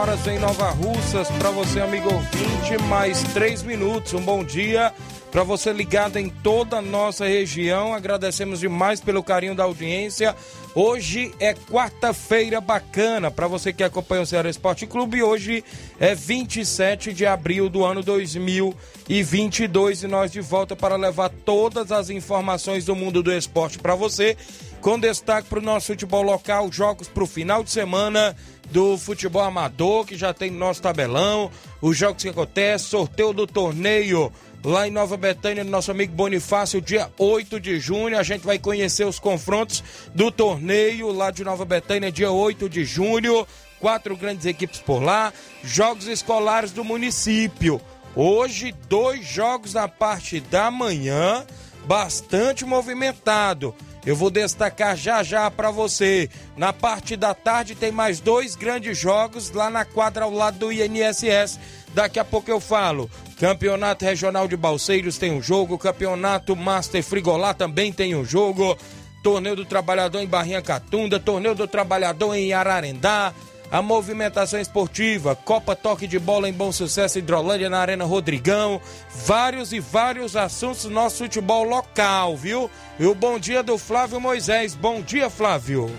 Horas em Nova Russas. Para você, amigo ouvinte, mais 3 minutos. Um bom dia para você ligado em toda a nossa região. Agradecemos demais pelo carinho da audiência. Hoje é quarta-feira bacana para você que acompanha o Ceará Esporte Clube. Hoje é 27 de abril do ano 2022 e nós de volta para levar todas as informações do mundo do esporte para você, com destaque para o nosso futebol local, jogos para o final de semana do futebol amador, que já tem no nosso tabelão, os jogos que acontecem, sorteio do torneio lá em Nova Betânia, do nosso amigo Bonifácio, dia 8 de junho. A gente vai conhecer os confrontos do torneio lá de Nova Betânia, dia 8 de junho. Quatro grandes equipes por lá, jogos escolares do município. Hoje, dois jogos na parte da manhã, bastante movimentado. Eu vou destacar já já para você. Na parte da tarde tem mais dois grandes jogos lá na quadra ao lado do INSS. Daqui a pouco eu falo. Campeonato Regional de Balseiros tem um jogo, Campeonato Master Frigolá também tem um jogo. Torneio do Trabalhador em Barrinha Catunda, Torneio do Trabalhador em Ararendá, a movimentação esportiva, Copa Toque de Bola em Bom Sucesso Hidrolândia na Arena Rodrigão, vários e vários assuntos do nosso futebol local, viu? E o bom dia do Flávio Moisés. Bom dia, Flávio.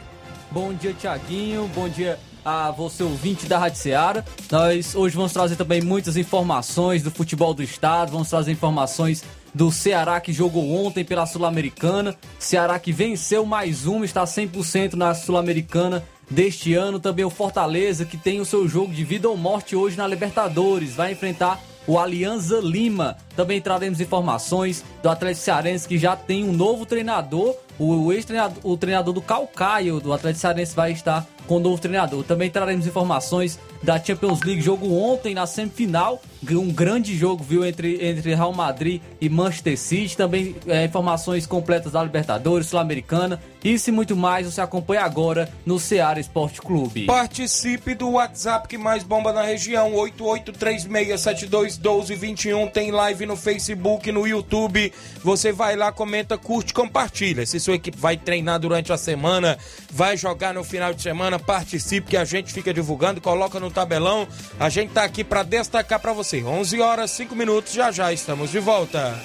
Bom dia, Tiaguinho. Bom dia a você, ouvinte da Rádio Seara. Nós hoje vamos trazer também muitas informações do futebol do estado, vamos trazer informações do Ceará que jogou ontem pela Sul-Americana. Ceará que venceu mais uma, está 100% na Sul-Americana deste ano. Também o Fortaleza que tem o seu jogo de vida ou morte hoje na Libertadores. Vai enfrentar o Alianza Lima. Também traremos informações do Atlético Cearense que já tem um novo treinador. O ex-treinador o treinador do Calcaio do Atlético Cearense vai estar com o novo treinador. Também traremos informações da Champions League, jogo ontem na semifinal, um grande jogo, viu, entre, entre Real Madrid e Manchester City. Também é, informações completas da Libertadores, Sul-Americana. Isso e muito mais você acompanha agora no Ceará Esporte Clube. Participe do WhatsApp que mais bomba na região, 8836721221. Tem live no Facebook, no YouTube. Você vai lá, comenta, curte, compartilha. Se sua equipe vai treinar durante a semana, vai jogar no final de semana, participe que a gente fica divulgando, coloca no tabelão. A gente tá aqui para destacar para você. 11 horas 5 minutos, já já estamos de volta.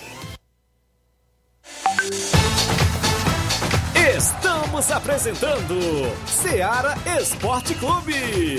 Estamos apresentando Seara Esporte Clube.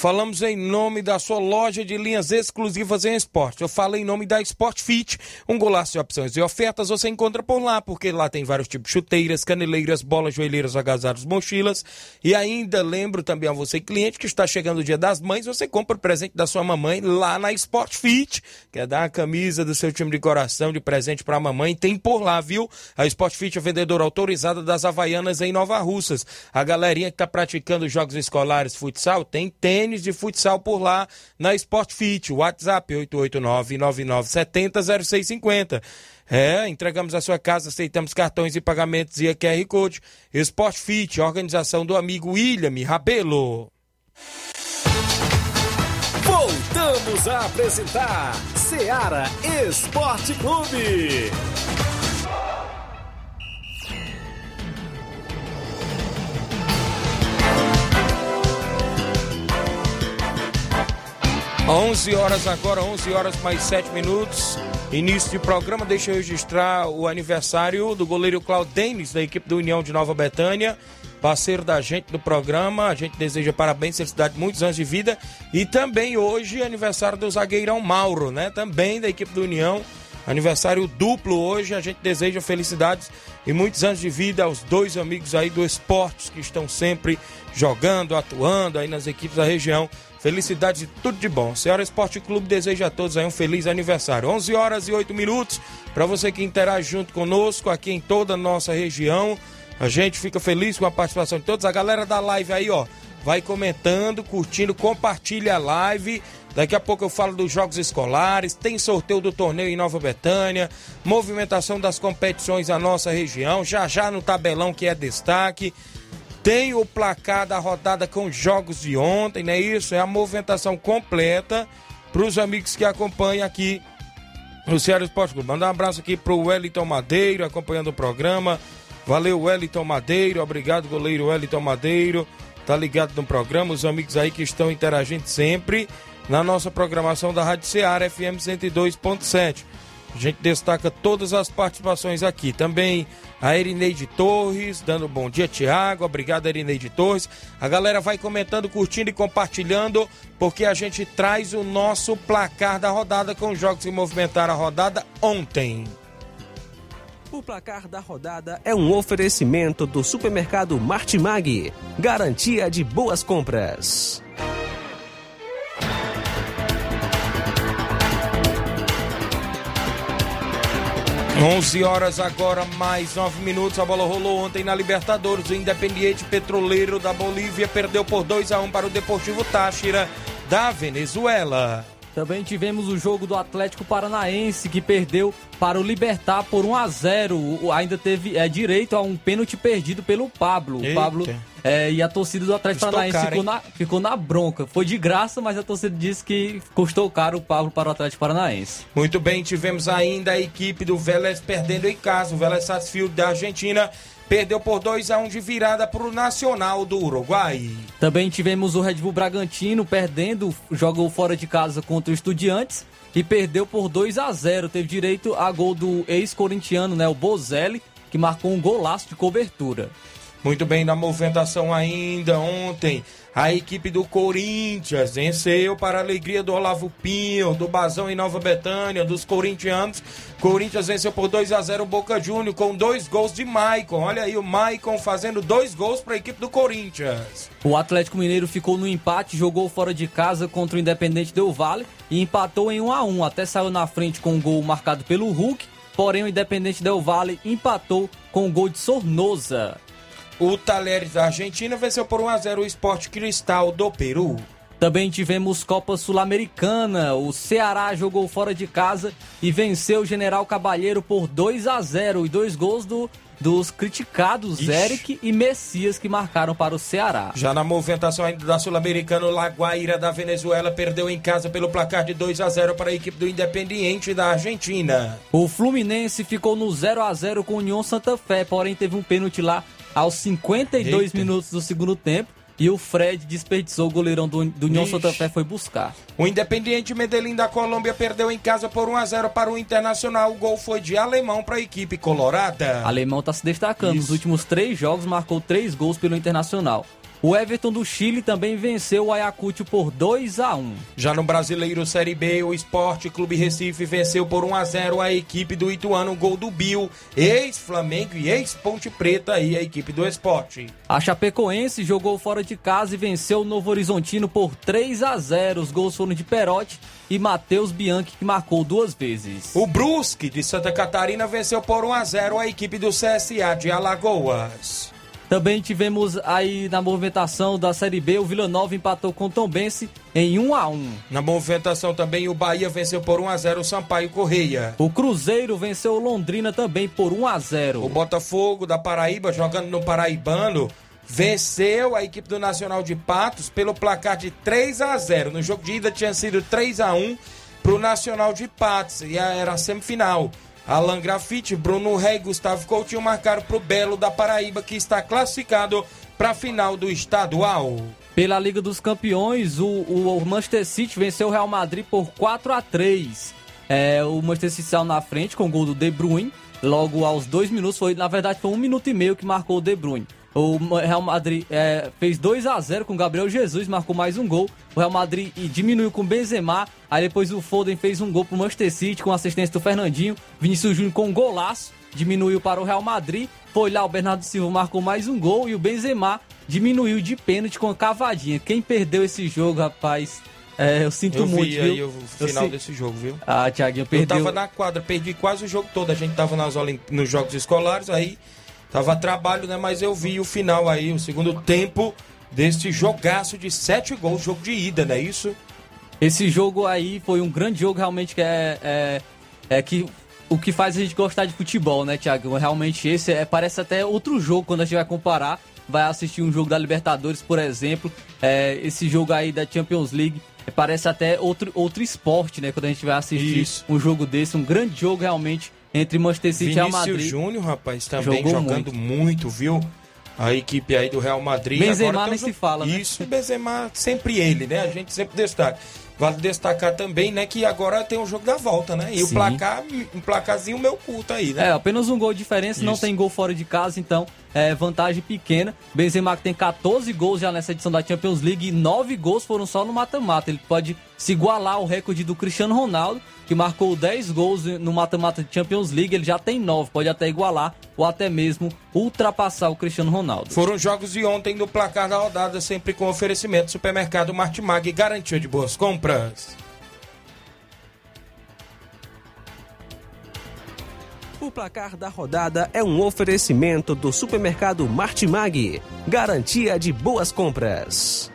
Falamos em nome da sua loja de linhas exclusivas em esporte. Eu falo em nome da Sport Fit, um golaço de opções e ofertas você encontra por lá, porque lá tem vários tipos de chuteiras, caneleiras, bolas, joelheiras, agasalhos, mochilas. E ainda lembro também a você, cliente, que está chegando o dia das mães, você compra o presente da sua mamãe lá na Sport Fit. Quer dar a camisa do seu time de coração de presente para a mamãe? Tem por lá, viu? A Sport Fit é vendedora autorizada das Havaianas em Nova Russas. A galerinha que está praticando jogos escolares, futsal, tem tênis de futsal por lá na Sport Fit. WhatsApp 889-9970-0650. É, entregamos a sua casa, aceitamos cartões e pagamentos e a QR Code. Sport Fit, organização do amigo William Rabelo. Voltamos a apresentar Seara Esporte Clube. 11 horas agora, 11 horas mais 7 minutos. Início de programa, deixa eu registrar o aniversário do goleiro Claudenis, da equipe do União de Nova Betânia, parceiro da gente do programa. A gente deseja parabéns, felicidade, muitos anos de vida. E também hoje, aniversário do zagueirão Mauro, né? Também da equipe do União. Aniversário duplo hoje, a gente deseja felicidades e muitos anos de vida aos dois amigos aí do esportes que estão sempre jogando, atuando aí nas equipes da região. Felicidades e tudo de bom. Senhora Esporte Clube deseja a todos aí um feliz aniversário. 11 horas e 8 minutos. Para você que interage junto conosco aqui em toda a nossa região. A gente fica feliz com a participação de todos. A galera da live aí, ó, vai comentando, curtindo, compartilha a live. Daqui a pouco eu falo dos jogos escolares, tem sorteio do torneio em Nova Betânia, movimentação das competições na nossa região, já já no tabelão que é destaque. Tem o placar da rodada com jogos de ontem, não é isso? É a movimentação completa para os amigos que acompanham aqui no Ceará Esporte Clube. Mandar um abraço aqui para o Wellington Madeiro, acompanhando o programa. Valeu, Wellington Madeiro. Obrigado, goleiro Wellington Madeiro. Tá ligado no programa. Os amigos aí que estão interagindo sempre na nossa programação da Rádio Ceará FM 102.7. A gente destaca todas as participações aqui. Também a Erineide Torres, dando bom dia, Tiago. Obrigado, Erineide Torres. A galera vai comentando, curtindo e compartilhando, porque a gente traz o nosso placar da rodada com os jogos que movimentaram a rodada ontem. O placar da rodada é um oferecimento do supermercado Martimag. Garantia de boas compras. 11 horas agora, mais 9 minutos. A bola rolou ontem na Libertadores. O Independiente Petroleiro da Bolívia perdeu por 2 a 1 para o Deportivo Táchira da Venezuela. Também tivemos o jogo do Atlético Paranaense que perdeu para o Libertar por 1 a 0. ainda teve é, direito a um pênalti perdido pelo Pablo. O Pablo é, e a torcida do Atlético custou Paranaense caro, ficou, na, ficou na bronca. Foi de graça, mas a torcida disse que custou caro o Pablo para o Atlético Paranaense. Muito bem, tivemos ainda a equipe do Vélez perdendo em casa. O Vélez Sarsfield da Argentina perdeu por 2 a 1 de virada para o Nacional do Uruguai. Também tivemos o Red Bull Bragantino perdendo, jogou fora de casa contra o Estudiantes e perdeu por 2 a 0. Teve direito a gol do ex-corintiano, né, o Bozelli, que marcou um golaço de cobertura. Muito bem, na movimentação ainda ontem, a equipe do Corinthians venceu para a alegria do Olavo Pinho, do Bazão em Nova Betânia, dos corintianos. Corinthians venceu por 2 a 0 o Boca Júnior com dois gols de Maicon. Olha aí o Maicon fazendo dois gols para a equipe do Corinthians. O Atlético Mineiro ficou no empate, jogou fora de casa contra o Independente Del Vale e empatou em 1 a 1. Até saiu na frente com um gol marcado pelo Hulk, porém o Independente Del Vale empatou com o um gol de Sornosa. O Talheres da Argentina venceu por 1 a 0 o Esporte Cristal do Peru. Também tivemos Copa Sul-Americana. O Ceará jogou fora de casa e venceu o General Cabalheiro por 2 a 0 e dois gols do dos criticados Ixi. Eric e Messias que marcaram para o Ceará. Já na movimentação ainda da Sul-Americana, o Laguaira da Venezuela perdeu em casa pelo placar de 2 a 0 para a equipe do Independiente da Argentina. O Fluminense ficou no 0 a 0 com o União Santa Fé, porém teve um pênalti lá aos 52 Eita. minutos do segundo tempo. E o Fred desperdiçou o goleirão do, do União Santa Fé foi buscar. O Independiente Medellín da Colômbia perdeu em casa por 1 a 0 para o Internacional. O gol foi de Alemão para a equipe colorada. Alemão está se destacando. Isso. Nos últimos três jogos marcou três gols pelo Internacional. O Everton do Chile também venceu o Ayacucho por 2 a 1. Já no Brasileiro Série B, o Esporte Clube Recife venceu por 1 a 0 a equipe do Ituano, gol do Bill, ex-Flamengo e ex-Ponte Preta e a equipe do Esporte. A Chapecoense jogou fora de casa e venceu o Novo Horizontino por 3 a 0. Os gols foram de Perotti e Matheus Bianchi, que marcou duas vezes. O Brusque de Santa Catarina venceu por 1 a 0 a equipe do CSA de Alagoas. Também tivemos aí na movimentação da Série B, o Vila Nova empatou com o Tombense em 1 a 1. Na movimentação também o Bahia venceu por 1 a 0 o Sampaio Correia. O Cruzeiro venceu o Londrina também por 1 a 0. O Botafogo da Paraíba, jogando no Paraibano, venceu a equipe do Nacional de Patos pelo placar de 3 a 0. No jogo de ida tinha sido 3 a 1 para o Nacional de Patos e era a semifinal. Alan Grafite, Bruno Rei e Gustavo Coutinho marcaram para o Belo da Paraíba, que está classificado para a final do estadual. Pela Liga dos Campeões, o, o Manchester City venceu o Real Madrid por 4 a 3 é, O Manchester City saiu na frente com o gol do De Bruyne. Logo aos dois minutos, foi, na verdade foi um minuto e meio que marcou o De Bruyne. O Real Madrid é, fez 2 a 0 com o Gabriel Jesus, marcou mais um gol. O Real Madrid diminuiu com o Benzema. Aí depois o Foden fez um gol pro Manchester City com assistência do Fernandinho. Vinícius Júnior com um golaço, diminuiu para o Real Madrid. Foi lá o Bernardo Silva marcou mais um gol e o Benzema diminuiu de pênalti com a cavadinha. Quem perdeu esse jogo, rapaz, é, eu sinto eu muito, vi viu? aí o final Eu desse jogo, viu? Ah, Thiaguinho, Eu perdeu. tava na quadra, perdi quase o jogo todo. A gente tava nas Olim- nos jogos escolares, aí tava a trabalho, né? Mas eu vi o final aí, o segundo tempo desse jogaço de sete gols, jogo de ida, não é isso? Esse jogo aí foi um grande jogo, realmente, que é, é, é que o que faz a gente gostar de futebol, né, Thiago? Realmente esse é, parece até outro jogo quando a gente vai comparar. Vai assistir um jogo da Libertadores, por exemplo. É, esse jogo aí da Champions League parece até outro, outro esporte, né? Quando a gente vai assistir Isso. um jogo desse, um grande jogo realmente entre Manchester City e Real Vinícius Madrid. Júnior, rapaz, também Jogou jogando muito. viu? A equipe aí do Real Madrid. Benzema Agora nem se fala, né? Isso, Benzema, sempre ele, né? A gente sempre destaca. Vale destacar também, né, que agora tem o jogo da volta, né? E o Sim. placar, um placarzinho meu culto aí, né? É, apenas um gol de diferença, não Isso. tem gol fora de casa, então é vantagem pequena. Benzema que tem 14 gols já nessa edição da Champions League e 9 gols foram só no mata-mata. Ele pode se igualar ao recorde do Cristiano Ronaldo, que marcou 10 gols no mata-mata de Champions League, ele já tem 9, pode até igualar ou até mesmo ultrapassar o Cristiano Ronaldo. Foram jogos de ontem no placar da rodada, sempre com oferecimento Supermercado Martimag, garantia de boas compras. O placar da rodada é um oferecimento do supermercado Martimag. Garantia de boas compras.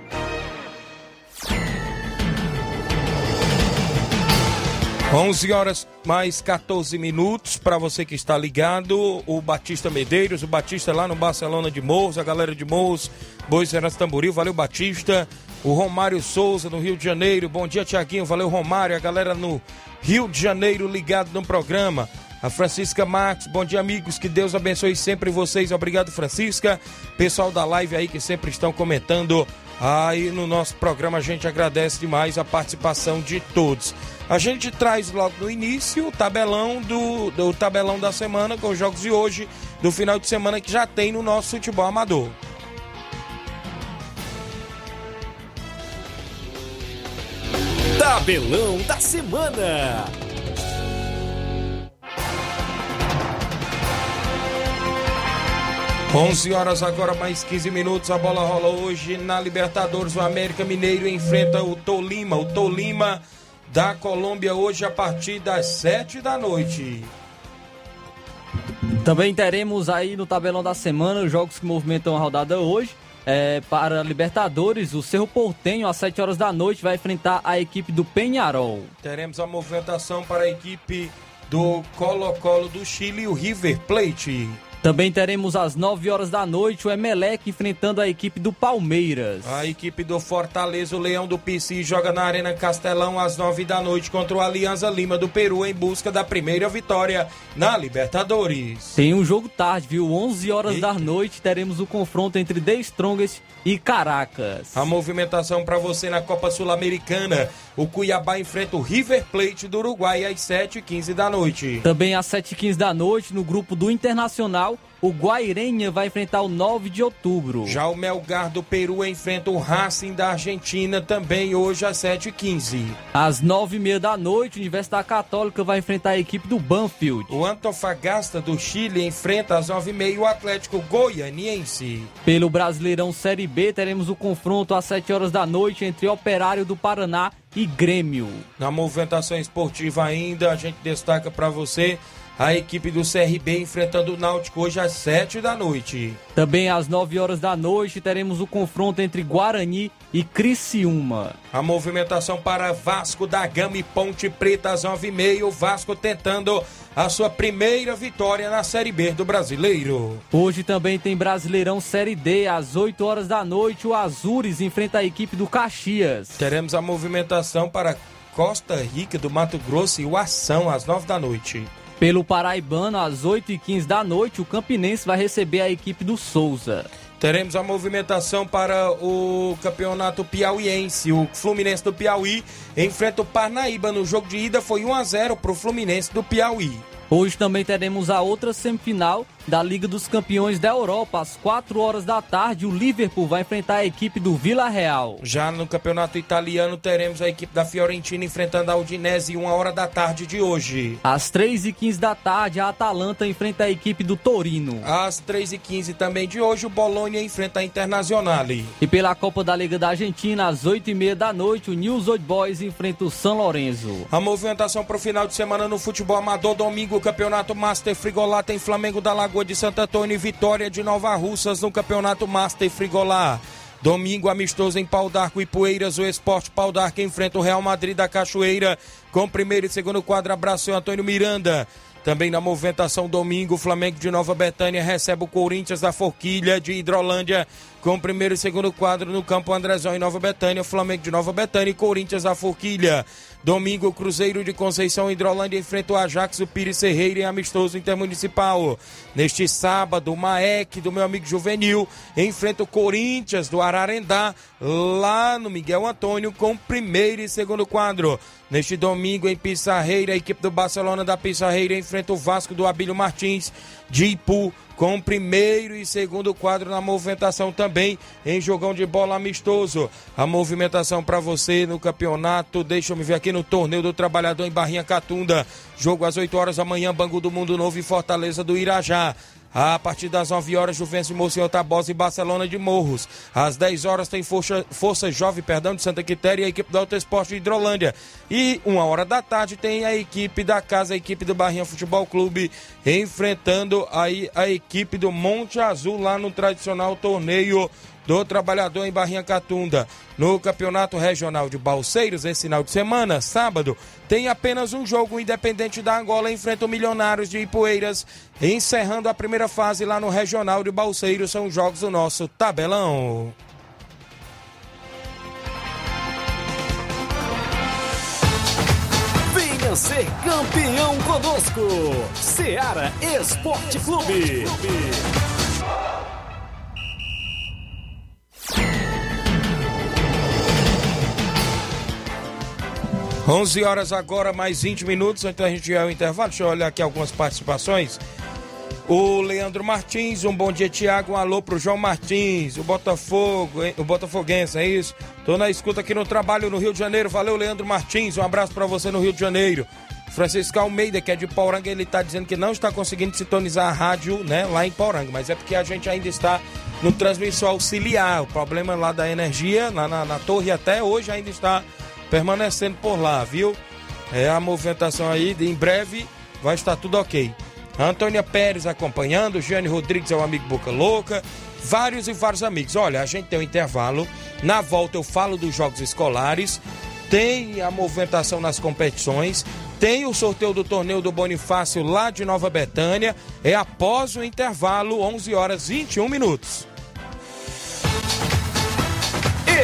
Onze horas mais 14 minutos para você que está ligado. O Batista Medeiros, o Batista lá no Barcelona de Morros, a galera de Morros, Bois Seras Tamboril, valeu Batista. O Romário Souza no Rio de Janeiro, bom dia Tiaguinho, valeu Romário, a galera no Rio de Janeiro ligado no programa. A Francisca Marques, bom dia amigos, que Deus abençoe sempre vocês, obrigado Francisca. Pessoal da live aí que sempre estão comentando aí no nosso programa, a gente agradece demais a participação de todos. A gente traz logo no início o tabelão do, do tabelão da semana com os jogos de hoje, do final de semana que já tem no nosso futebol amador. Tabelão da semana. Onze horas agora mais 15 minutos, a bola rola hoje na Libertadores, o América Mineiro enfrenta o Tolima, o Tolima da Colômbia hoje a partir das 7 da noite. Também teremos aí no tabelão da semana os jogos que movimentam a rodada hoje. É, para a Libertadores, o Cerro Portenho, às 7 horas da noite, vai enfrentar a equipe do Penharol. Teremos a movimentação para a equipe do Colo-Colo do Chile, o River Plate. Também teremos às 9 horas da noite o Emelec enfrentando a equipe do Palmeiras. A equipe do Fortaleza, o Leão do PC, joga na Arena Castelão às 9 da noite contra o Alianza Lima do Peru em busca da primeira vitória na Libertadores. Tem um jogo tarde, viu? 11 horas Eita. da noite teremos o confronto entre The Strongest e Caracas. A movimentação para você na Copa Sul-Americana. O Cuiabá enfrenta o River Plate do Uruguai às 7h15 da noite. Também às 7h15 da noite, no grupo do Internacional, o Guairenha vai enfrentar o 9 de outubro. Já o Melgar do Peru enfrenta o Racing da Argentina também hoje às 7h15. Às 9h30 da noite, a Universidade Católica vai enfrentar a equipe do Banfield. O Antofagasta do Chile enfrenta às 9h30 o Atlético Goianiense. Pelo Brasileirão Série B, teremos o confronto às 7 horas da noite entre Operário do Paraná e Grêmio. Na movimentação esportiva ainda, a gente destaca para você a equipe do CRB enfrentando o Náutico hoje às 7 da noite. Também às 9 horas da noite teremos o confronto entre Guarani e Criciúma. A movimentação para Vasco da Gama e Ponte Preta às 9h30. O Vasco tentando a sua primeira vitória na Série B do Brasileiro. Hoje também tem Brasileirão Série D às 8 horas da noite. O Azures enfrenta a equipe do Caxias. Teremos a movimentação para Costa Rica do Mato Grosso e o Ação às 9 da noite. Pelo Paraibano, às 8h15 da noite, o Campinense vai receber a equipe do Souza. Teremos a movimentação para o campeonato piauiense. O Fluminense do Piauí enfrenta o Parnaíba. No jogo de ida foi 1 a 0 para o Fluminense do Piauí. Hoje também teremos a outra semifinal da Liga dos Campeões da Europa. Às 4 horas da tarde, o Liverpool vai enfrentar a equipe do Vila Real. Já no campeonato italiano, teremos a equipe da Fiorentina enfrentando a Udinese, 1 hora da tarde de hoje. Às 3h15 da tarde, a Atalanta enfrenta a equipe do Torino. Às 3h15 também de hoje, o Bolonha enfrenta a Internazionale. E pela Copa da Liga da Argentina, às 8h30 da noite, o News Old Boys enfrenta o São Lourenço. A movimentação para o final de semana no futebol amador, domingo, campeonato Master Frigolá tem Flamengo da Lagoa de Santo Antônio e Vitória de Nova Russas no campeonato Master Frigolá. Domingo amistoso em Pau d'Arco e Poeiras, o Esporte Pau d'Arco enfrenta o Real Madrid da Cachoeira com primeiro e segundo quadro. Abraço seu Antônio Miranda. Também na movimentação domingo, o Flamengo de Nova Betânia recebe o Corinthians da Forquilha de Hidrolândia com primeiro e segundo quadro no campo Andrezão em Nova Betânia, Flamengo de Nova Betânia e Corinthians da Forquilha. Domingo, o Cruzeiro de Conceição Hidrolândia enfrenta o Ajax, o Pires Serreira em amistoso intermunicipal. Neste sábado, o Maek do meu amigo Juvenil enfrenta o Corinthians do Ararendá, lá no Miguel Antônio, com primeiro e segundo quadro. Neste domingo, em Pissarreira, a equipe do Barcelona da Pissarreira enfrenta o Vasco do Abílio Martins de Ipu com primeiro e segundo quadro na movimentação também em jogão de bola amistoso. A movimentação para você no campeonato, deixa eu me ver aqui no torneio do trabalhador em Barrinha Catunda. Jogo às 8 horas da manhã, Bangu do Mundo Novo e Fortaleza do Irajá. A partir das 9 horas, Juventus de Mocinho Tabosa e Barcelona de Morros. Às 10 horas tem Força, Força Jovem, perdão, de Santa Quitéria e a equipe do Alto Esporte de Hidrolândia. E uma hora da tarde tem a equipe da casa, a equipe do Barrinha Futebol Clube, enfrentando aí a equipe do Monte Azul lá no tradicional torneio do Trabalhador em Barrinha Catunda. No Campeonato Regional de Balseiros, esse final de semana, sábado, tem apenas um jogo independente da Angola enfrenta o Milionários de Ipueiras, encerrando a primeira fase lá no Regional de Balseiros. São jogos do nosso tabelão. Venha ser campeão conosco, Seara Esporte Clube. 11 horas agora, mais 20 minutos, então a gente vai ao intervalo. Deixa eu olhar aqui algumas participações. O Leandro Martins, um bom dia, Tiago. Um alô pro João Martins, o Botafogo, o Botafoguense, é isso? Tô na escuta aqui no trabalho no Rio de Janeiro. Valeu, Leandro Martins. Um abraço para você no Rio de Janeiro. Francisco Almeida, que é de Pauranga, ele tá dizendo que não está conseguindo sintonizar a rádio, né, lá em Pauranga, mas é porque a gente ainda está no transmissor auxiliar. O problema lá da energia, lá na, na torre até hoje ainda está permanecendo por lá, viu? É a movimentação aí, em breve vai estar tudo ok. Antônia Pérez acompanhando, Jane Rodrigues é o amigo Boca Louca, vários e vários amigos. Olha, a gente tem um intervalo, na volta eu falo dos jogos escolares, tem a movimentação nas competições, tem o sorteio do torneio do Bonifácio lá de Nova Betânia, é após o intervalo, 11 horas 21 minutos.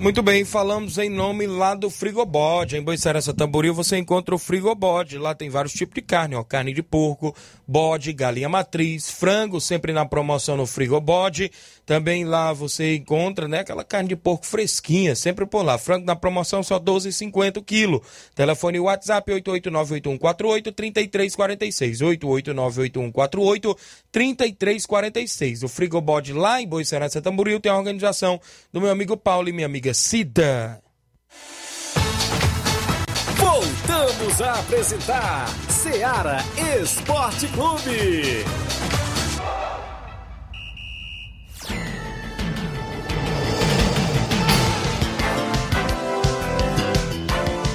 Muito bem, falamos em nome lá do Frigobode. Em Boicerança Tamboril você encontra o Frigobode. Lá tem vários tipos de carne, ó. Carne de porco, bode, galinha matriz, frango, sempre na promoção no Frigobode. Também lá você encontra, né, aquela carne de porco fresquinha, sempre por lá. Frango na promoção só 12,50 o quilo. Telefone WhatsApp 88981483346. 88981483346. O Frigobode lá em Boicerança Tamboril tem a organização do meu amigo Paulo e minha amiga Cida. Voltamos a apresentar Seara Esporte Clube.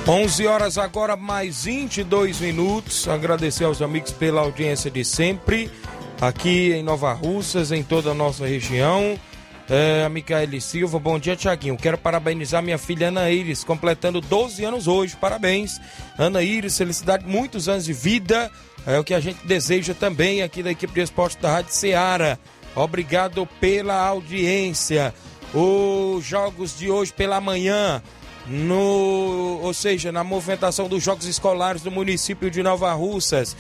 11 horas agora, mais 22 minutos. Agradecer aos amigos pela audiência de sempre, aqui em Nova Russas, em toda a nossa região. É, a Micaele Silva, bom dia, Tiaguinho. Quero parabenizar minha filha Ana Iris, completando 12 anos hoje. Parabéns, Ana Iris, felicidade, muitos anos de vida. É o que a gente deseja também aqui da equipe de esporte da Rádio Ceará. Obrigado pela audiência. Os jogos de hoje pela manhã no, ou seja, na movimentação dos jogos escolares do município de Nova Russas,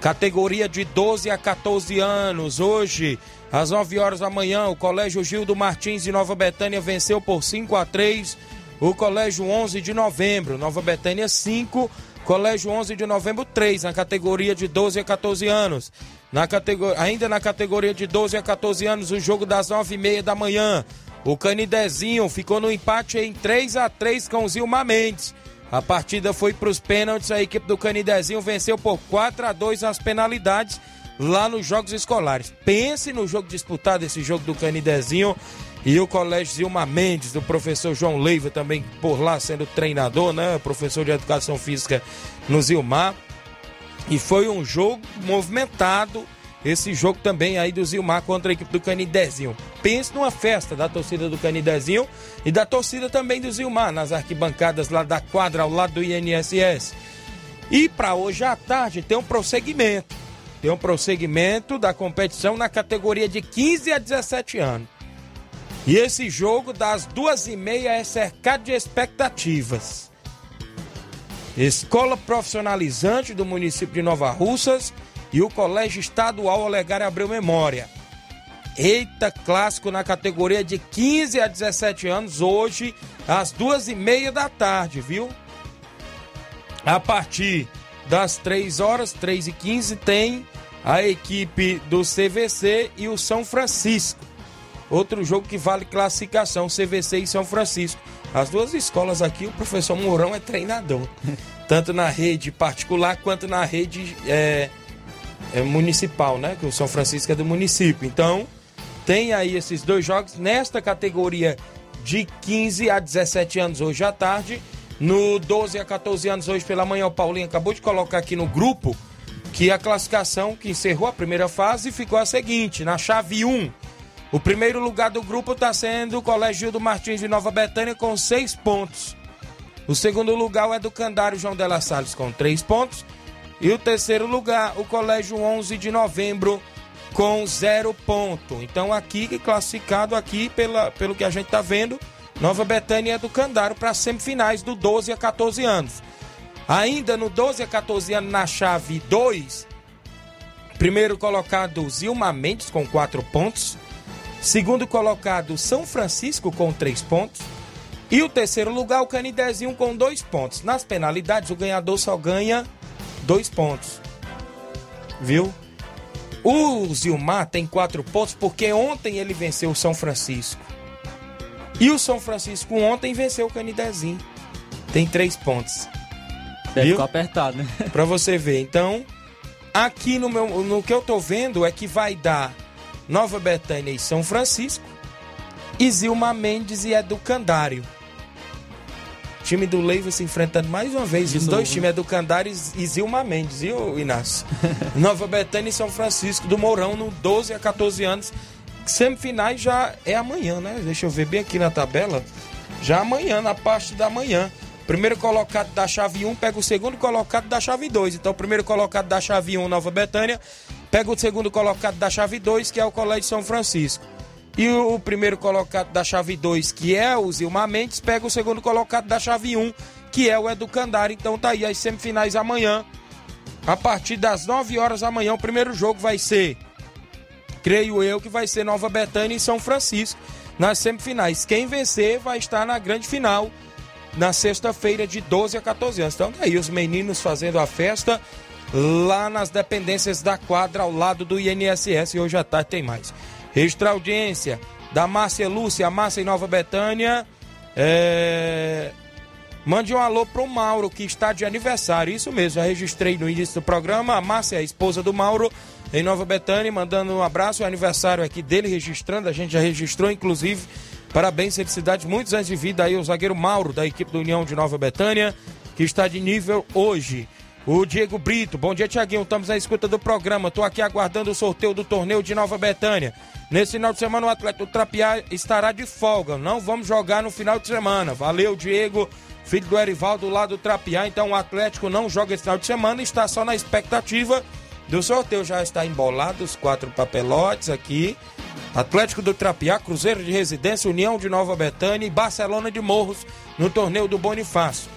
categoria de 12 a 14 anos. Hoje, às 9 horas da manhã, o Colégio Gildo Martins de Nova Betânia venceu por 5 a 3 o Colégio 11 de Novembro, Nova Betânia 5, Colégio 11 de Novembro 3, na categoria de 12 a 14 anos. Na categoria, ainda na categoria de 12 a 14 anos, o jogo das 9 e meia da manhã. O Canidezinho ficou no empate em 3 a 3 com o Zilmar Mendes. A partida foi para os pênaltis, a equipe do Canidezinho venceu por 4 a 2 nas penalidades lá nos jogos escolares. Pense no jogo disputado, esse jogo do Canidezinho e o Colégio Zilmar Mendes, do professor João Leiva, também por lá sendo treinador, né? Professor de Educação Física no Zilmar. E foi um jogo movimentado, esse jogo também aí do Zilmar contra a equipe do Canidezinho. Pense numa festa da torcida do Canidezinho e da torcida também do Zilmar, nas arquibancadas lá da quadra ao lado do INSS. E para hoje à tarde tem um prosseguimento. Tem um prosseguimento da competição na categoria de 15 a 17 anos. E esse jogo das duas e meia é cercado de expectativas. Escola Profissionalizante do município de Nova Russas e o Colégio Estadual Olegário Abreu Memória. Eita, clássico na categoria de 15 a 17 anos, hoje, às duas e meia da tarde, viu? A partir das 3 horas, 3 e 15, tem a equipe do CVC e o São Francisco. Outro jogo que vale classificação, CVC e São Francisco. As duas escolas aqui, o professor Mourão é treinador. Tanto na rede particular quanto na rede é, é municipal, né? Que o São Francisco é do município. Então, tem aí esses dois jogos nesta categoria de 15 a 17 anos hoje à tarde. No 12 a 14 anos hoje pela manhã, o Paulinho acabou de colocar aqui no grupo que a classificação que encerrou a primeira fase ficou a seguinte: na chave 1, o primeiro lugar do grupo está sendo o Colégio do Martins de Nova Betânia com 6 pontos. O segundo lugar é do Candário João Della Salles com 3 pontos. E o terceiro lugar, o Colégio 11 de Novembro com 0 ponto. Então aqui classificado aqui pela, pelo que a gente está vendo, Nova Betânia é do Candário para as semifinais do 12 a 14 anos. Ainda no 12 a 14 anos na chave 2, primeiro colocado Zilma Mendes com 4 pontos. Segundo colocado, São Francisco com 3 pontos. E o terceiro lugar, o Canidezinho com 2 pontos. Nas penalidades, o ganhador só ganha 2 pontos. Viu? O Zilmar tem 4 pontos porque ontem ele venceu o São Francisco. E o São Francisco ontem venceu o Canidezinho. Tem 3 pontos. Deve Viu? ficar apertado, né? Pra você ver. Então, aqui no, meu, no que eu tô vendo é que vai dar Nova Betânia e São Francisco, e Zilma Mendes e Educandário. Time do Leiva se enfrentando mais uma vez. Os dois né? times, Educandário e Zilma Mendes, viu, Inácio? Nova Betânia e São Francisco do Mourão, no 12 a 14 anos. Semifinais já é amanhã, né? Deixa eu ver bem aqui na tabela. Já amanhã, na parte da manhã. Primeiro colocado da chave 1 pega o segundo colocado da chave 2. Então, o primeiro colocado da chave 1, Nova Betânia, pega o segundo colocado da chave 2, que é o Colégio São Francisco. E o, primeiro colocado da chave 2, que é o Zilmar Mendes, pega o segundo colocado da chave 1, um, que é o Educandário. Então tá aí as semifinais amanhã. A partir das 9 horas da manhã, o primeiro jogo vai ser, creio eu, que vai ser Nova Betânia e São Francisco nas semifinais. Quem vencer vai estar na grande final na sexta-feira de 12 a 14 anos. Então tá aí os meninos fazendo a festa lá nas dependências da quadra ao lado do INSS e hoje à tarde tem mais. Registrar audiência da Márcia Lúcia, a Márcia em Nova Betânia. É... Mande um alô pro Mauro, que está de aniversário. Isso mesmo, já registrei no início do programa. A Márcia, a esposa do Mauro, em Nova Betânia, mandando um abraço. O aniversário aqui dele, registrando. A gente já registrou, inclusive. Parabéns, felicidades, muitos anos de vida aí o zagueiro Mauro, da equipe do União de Nova Betânia, que está de nível hoje. O Diego Brito, bom dia, Tiaguinho. Estamos na escuta do programa. Estou aqui aguardando o sorteio do torneio de Nova Betânia. Nesse final de semana, o atleta do Trapiá estará de folga. Não vamos jogar no final de semana. Valeu, Diego, filho do Erivaldo lá do Trapiá. Então, o Atlético não joga esse final de semana. Está só na expectativa do sorteio. Já está embolado os quatro papelotes aqui. Atlético do Trapiá, Cruzeiro de Residência, União de Nova Betânia e Barcelona de Morros no torneio do Bonifácio.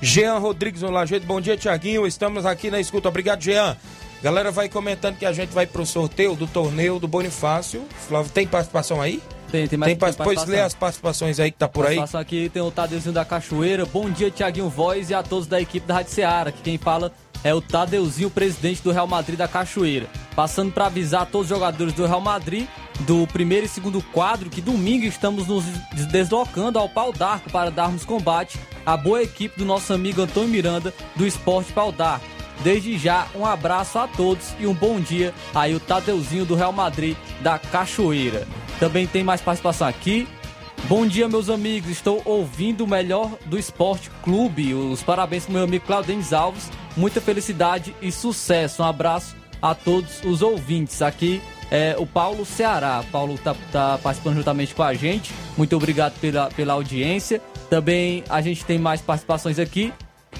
Jean Rodrigues no Lajeito, bom dia Tiaguinho, estamos aqui na escuta, obrigado Jean. Galera vai comentando que a gente vai pro sorteio do torneio do Bonifácio. Flávio, tem participação aí? Tem, tem mais tem participação. Pois lê as participações aí que tá por aí. Participação aqui tem o Tadeuzinho da Cachoeira. Bom dia, Tiaguinho Voz e a todos da equipe da Rádio Seara, que quem fala é o Tadeuzinho, presidente do Real Madrid da Cachoeira. Passando para avisar todos os jogadores do Real Madrid do primeiro e segundo quadro que domingo estamos nos deslocando ao Pau d'Arco para darmos combate à boa equipe do nosso amigo Antônio Miranda do Esporte Pau d'Arco. Desde já, um abraço a todos e um bom dia aí o Tadeuzinho do Real Madrid da Cachoeira. Também tem mais participação aqui. Bom dia, meus amigos. Estou ouvindo o melhor do Esporte Clube. Os parabéns para meu amigo Claudênis Alves. Muita felicidade e sucesso. Um abraço a todos os ouvintes. Aqui é o Paulo Ceará. Paulo tá, tá participando juntamente com a gente. Muito obrigado pela, pela audiência. Também a gente tem mais participações aqui.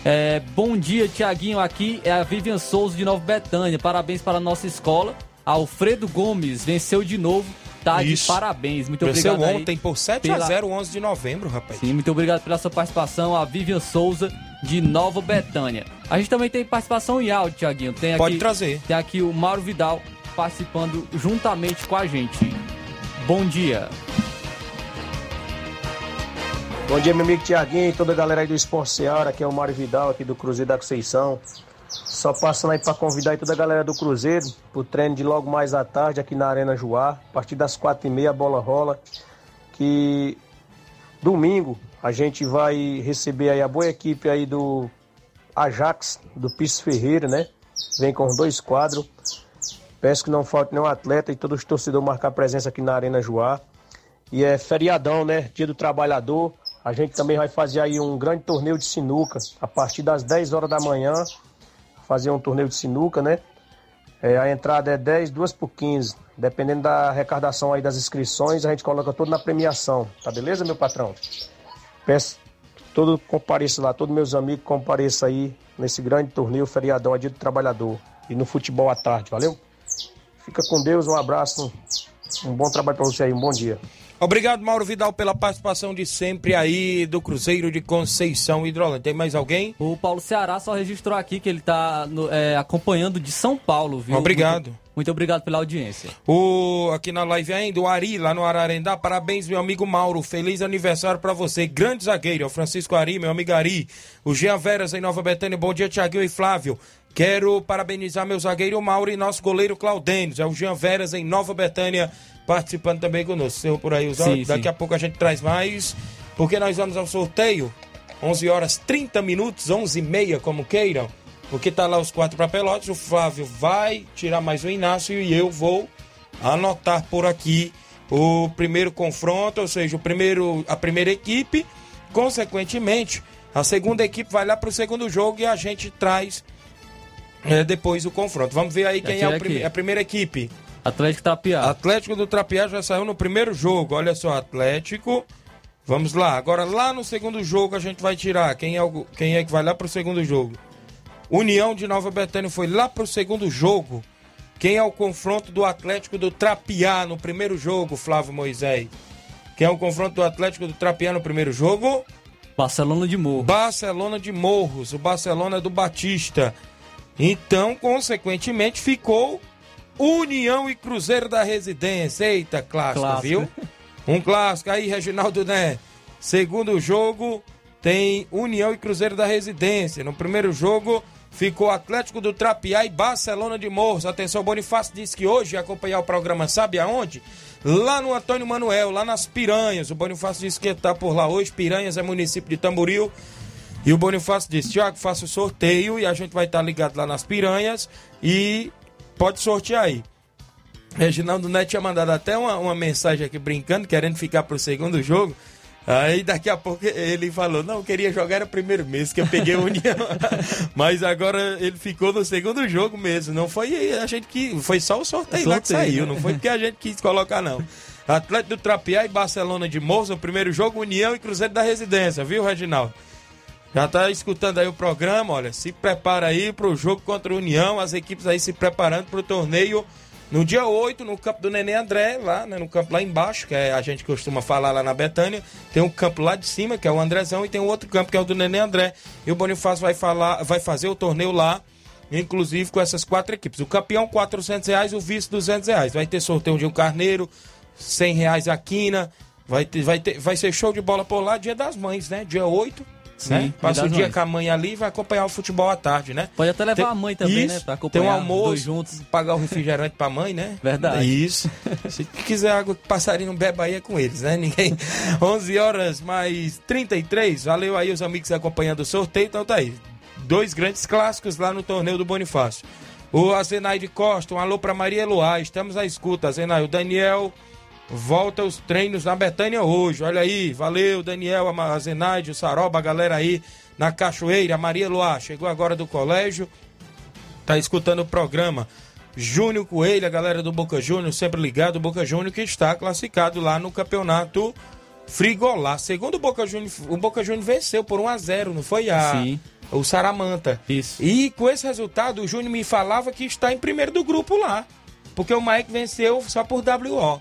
É, bom dia, Tiaguinho. Aqui é a Vivian Souza de Nova Betânia. Parabéns para a nossa escola. Alfredo Gomes venceu de novo. Tá Isso. de parabéns. Muito Venceu obrigado. ontem aí por 7 pela- a 0 11 de novembro, rapaz. Sim, muito obrigado pela sua participação, a Vivian Souza de Nova Betânia. A gente também tem participação em áudio, Tiaguinho. Tem aqui, Pode trazer. Tem aqui o Mauro Vidal participando juntamente com a gente. Bom dia. Bom dia, meu amigo Tiaguinho e toda a galera aí do Esporte Seara. Aqui é o Mário Vidal, aqui do Cruzeiro da Conceição. Só passando aí para convidar toda a galera do Cruzeiro pro treino de logo mais à tarde aqui na Arena Joá. A partir das quatro e meia a bola rola. Que domingo a gente vai receber aí a boa equipe aí do Ajax, do Piso Ferreira, né? Vem com dois quadros. Peço que não falte nenhum atleta e todos os torcedores marcar presença aqui na Arena Joá. E é feriadão, né? Dia do Trabalhador. A gente também vai fazer aí um grande torneio de sinuca a partir das 10 horas da manhã. Fazer um torneio de sinuca, né? É, a entrada é 10, 2 por 15. Dependendo da arrecadação aí das inscrições, a gente coloca tudo na premiação. Tá beleza, meu patrão? Peço todo compareça lá, todos meus amigos compareçam aí nesse grande torneio feriadão, é dia do trabalhador. E no futebol à tarde, valeu? Fica com Deus, um abraço, um bom trabalho para você aí, um bom dia. Obrigado, Mauro Vidal, pela participação de sempre aí do Cruzeiro de Conceição Hidrolândia. Tem mais alguém? O Paulo Ceará só registrou aqui que ele tá no- é, acompanhando de São Paulo, viu? Obrigado. Muito, muito obrigado pela audiência. O, aqui na live ainda, o Ari, lá no Ararendá. Parabéns, meu amigo Mauro. Feliz aniversário pra você. Grande zagueiro, é o Francisco Ari, meu amigo Ari. O Jean Veras em Nova Betânia. Bom dia, Tiaguinho e Flávio. Quero parabenizar meu zagueiro Mauro e nosso goleiro Claudênis. É o Jean Veras em Nova Betânia, participando também conosco. Seu por aí, Sim, áudios. Daqui sim. a pouco a gente traz mais, porque nós vamos ao sorteio. 11 horas 30 minutos, 11 e meia, como queiram. Porque tá lá os quatro papelotes. O Flávio vai tirar mais o Inácio e eu vou anotar por aqui o primeiro confronto, ou seja, o primeiro, a primeira equipe. Consequentemente, a segunda equipe vai lá para o segundo jogo e a gente traz é, depois o confronto. Vamos ver aí quem é prime- a primeira equipe. Atlético Trapiá. Atlético do Trapiá já saiu no primeiro jogo. Olha só, Atlético. Vamos lá. Agora lá no segundo jogo a gente vai tirar. Quem é, o, quem é que vai lá pro segundo jogo? União de Nova Betânia foi lá pro segundo jogo. Quem é o confronto do Atlético do Trapiá no primeiro jogo, Flávio Moisés? Quem é o confronto do Atlético do Trapiá no primeiro jogo? Barcelona de Morro. Barcelona de Morros, o Barcelona do Batista. Então, consequentemente, ficou União e Cruzeiro da Residência. Eita, clássico, Clássico. viu? Um clássico aí, Reginaldo Né. Segundo jogo, tem União e Cruzeiro da Residência. No primeiro jogo, ficou Atlético do Trapiá e Barcelona de Morros. Atenção, Bonifácio disse que hoje ia acompanhar o programa, sabe aonde? Lá no Antônio Manuel, lá nas Piranhas. O Bonifácio disse que está por lá hoje. Piranhas é município de Tamboril. E o Bonifácio disse: Tiago, faça o sorteio e a gente vai estar ligado lá nas Piranhas e pode sortear aí. Reginaldo Neto tinha mandado até uma, uma mensagem aqui brincando, querendo ficar pro segundo jogo. Aí daqui a pouco ele falou: Não, eu queria jogar era o primeiro mês, que eu peguei a União. Mas agora ele ficou no segundo jogo mesmo. Não foi a gente que. Foi só o sorteio, lá que Sorteio, saiu. né? Não foi porque a gente quis colocar, não. Atlético do Trapiá e Barcelona de Morros, no primeiro jogo, União e Cruzeiro da Residência, viu, Reginaldo? Já tá escutando aí o programa, olha, se prepara aí pro jogo contra a União, as equipes aí se preparando pro torneio no dia 8, no campo do Nenê André, lá, né, no campo lá embaixo, que é, a gente costuma falar lá na Betânia, tem um campo lá de cima, que é o Andrezão, e tem um outro campo que é o do Nenê André. E o Bonifácio vai falar, vai fazer o torneio lá, inclusive com essas quatro equipes. O campeão 400 reais, o vice 200 reais. Vai ter sorteio de um carneiro, 100 reais a quina, vai ter, vai ter, vai ser show de bola por lá, dia das mães, né? Dia 8, Sim, né? Passa o dia com a mãe ali e vai acompanhar o futebol à tarde, né? Pode até levar Tem- a mãe também, Isso, né? Pra Tem acompanhar um os almoço, juntos. pagar o refrigerante pra mãe, né? Verdade. Isso. Se quiser água que passarinho não bebe aí é com eles, né? Ninguém. 11 horas mais 33. Valeu aí os amigos acompanhando o sorteio. Então tá aí. Dois grandes clássicos lá no torneio do Bonifácio. O Azenaide Costa, um alô pra Maria Eloá. Estamos à escuta, Azenaide. O Daniel volta os treinos na Betânia hoje. Olha aí, valeu, Daniel, a Zenaide, o Saroba, a galera aí na Cachoeira. A Maria Luá chegou agora do colégio, tá escutando o programa. Júnior Coelho, a galera do Boca Júnior, sempre ligado. O Boca Júnior que está classificado lá no campeonato Frigolá. Segundo o Boca Júnior, o Boca Júnior venceu por 1 a 0 não foi a, Sim. o Saramanta. Isso. E com esse resultado, o Júnior me falava que está em primeiro do grupo lá. Porque o Mike venceu só por WO.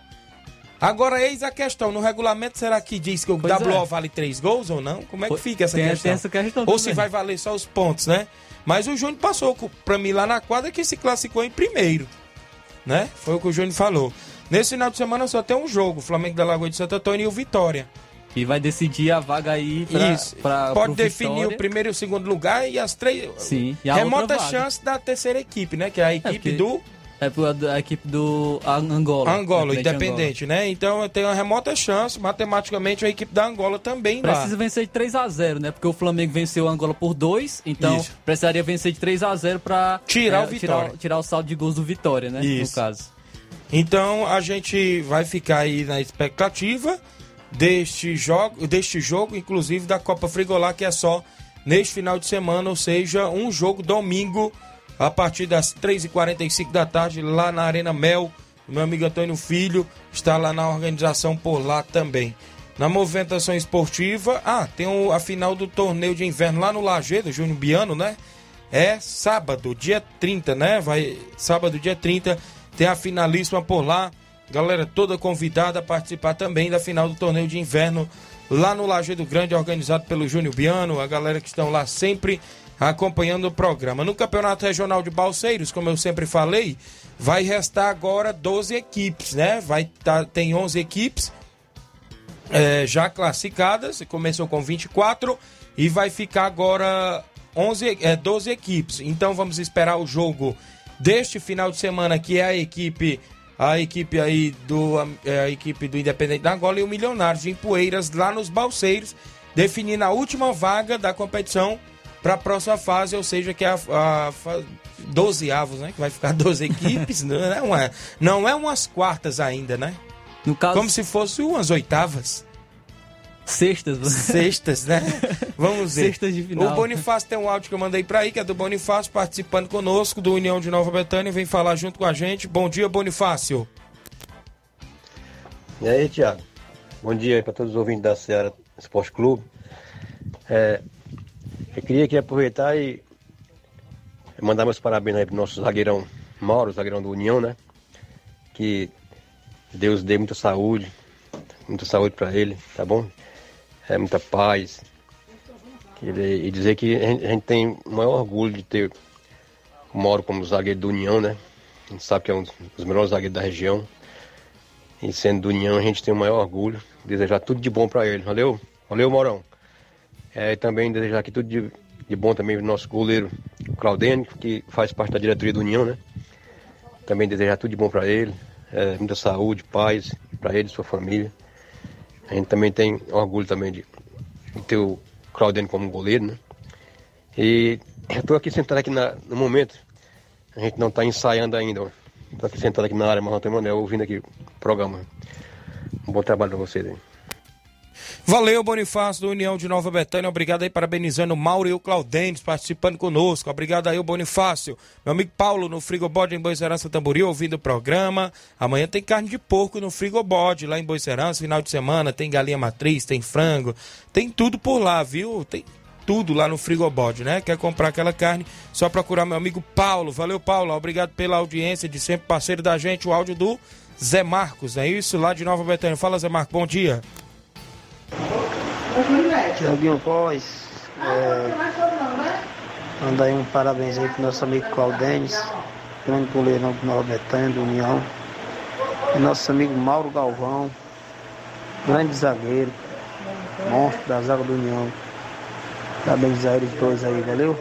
Agora, eis a questão. No regulamento, será que diz que o Pois WO é. vale três gols ou não? Como é que fica essa tem- questão? tem essa questão ou se vai valer só os pontos, né? Mas o Júnior passou pra mim lá na quadra que se classificou em primeiro. Né? Foi o que o Júnior falou. Nesse final de semana só tem um jogo: o Flamengo da Lagoa de Santo Antônio e o Vitória. E vai decidir a vaga aí pra, Isso. pra- Pode definir Vitória. o primeiro e o segundo lugar e as três. Sim, e a Remota chance da terceira equipe, né? Que é a equipe porque- do É pro- a, equipe do Angola. Angola, independente, né? Então tem uma remota chance, matematicamente, a equipe da Angola também lá. Precisa vencer de 3 a 0 né? Porque o Flamengo venceu a Angola por 2, então Isso. precisaria vencer de 3 a 0 pra Tirar o tirar, Vitória. tirar o saldo de gols do Vitória, né? Isso. No caso. Então a gente vai ficar aí na expectativa deste jogo, deste jogo, inclusive da Copa Frigolá, que é só neste final de semana, ou seja, um jogo domingo a partir das 3h45 da tarde lá na Arena Mel. Meu amigo Antônio Filho está lá na organização por lá também. Na movimentação esportiva, ah, tem a final do torneio de inverno lá no Lagedo, Júnior Biano, né? É sábado, dia 30, né? Vai sábado, dia 30, tem a finalíssima por lá. Galera toda convidada a participar também da final do torneio de inverno lá no Lajeado Grande, organizado pelo Júnior Biano, a galera que estão lá sempre acompanhando o programa. No Campeonato Regional de Balseiros, como eu sempre falei, vai restar agora 12 equipes, né? Vai tá, tem 11 equipes é, já classificadas, começou com 24 e vai ficar agora 11, é, 12 equipes. Então vamos esperar o jogo deste final de semana, que é a equipe a equipe aí do é, a equipe do Independente da Angola e o Milionários de Empoeiras lá nos Balseiros, definindo a última vaga da competição para a próxima fase, ou seja, que é a, a fa- 12 avos, né? Que vai ficar 12 equipes, não é, uma, não é umas quartas ainda, né? No caso, Como se fosse umas oitavas. sextas. Sextas, né? Vamos ver. Sextas de final. O Bonifácio tem um áudio que eu mandei pra aí, que é do Bonifácio, participando conosco do União de Nova Betânia. Vem falar junto com a gente. Bom dia, Bonifácio. E aí, Thiago? Bom dia aí para todos os ouvintes da Ceará Esporte Clube. É, eu queria aqui aproveitar e mandar meus parabéns aí pro nosso zagueirão Mauro, zagueirão do União, né? Que Deus dê muita saúde, muita saúde para ele, tá bom? É muita paz. E dizer que a gente, a gente tem o maior orgulho de ter o Mauro como zagueiro do União, né? A gente sabe que é um dos melhores zagueiros da região. E sendo do União, a gente tem o maior orgulho. Desejar tudo de bom para ele. Valeu? Valeu, Maurão. É, e também desejar aqui tudo de, de bom também pro nosso goleiro Claudênio, que faz parte da diretoria do União, né? Também desejar tudo de bom para ele. É, muita saúde, paz para ele e sua família. A gente também tem orgulho também de, de ter o Claudênio como goleiro, né? E eu estou aqui sentado aqui na, no momento, a gente não está ensaiando ainda. Estou aqui sentado aqui na área Marrão Manuel, ouvindo aqui o programa. Um bom trabalho para vocês aí. Valeu, Bonifácio do União de Nova Betânia. Obrigado aí, parabenizando o Mauro e o Claudentes participando conosco. Obrigado aí, o Bonifácio. Meu amigo Paulo no Frigobode em Boicerança Tamboril, ouvindo o programa. Amanhã tem carne de porco no Frigobode lá em Boicerança. Final de semana tem galinha matriz, tem frango, tem tudo por lá, viu? Tem tudo lá no Frigobode, né? Quer comprar aquela carne? Só procurar meu amigo Paulo. Valeu, Paulo. Obrigado pela audiência de sempre parceiro da gente. O áudio do Zé Marcos, é isso? Lá de Nova Betânia. Fala, Zé Marcos. Bom dia. Tiaguinho Pós, é, manda aí um parabéns aí pro nosso amigo Claudênis, grande goleirão do Nova Betânia, do União. E nosso amigo Mauro Galvão, grande zagueiro, monstro da zaga do União. Parabéns a eles dois aí, valeu?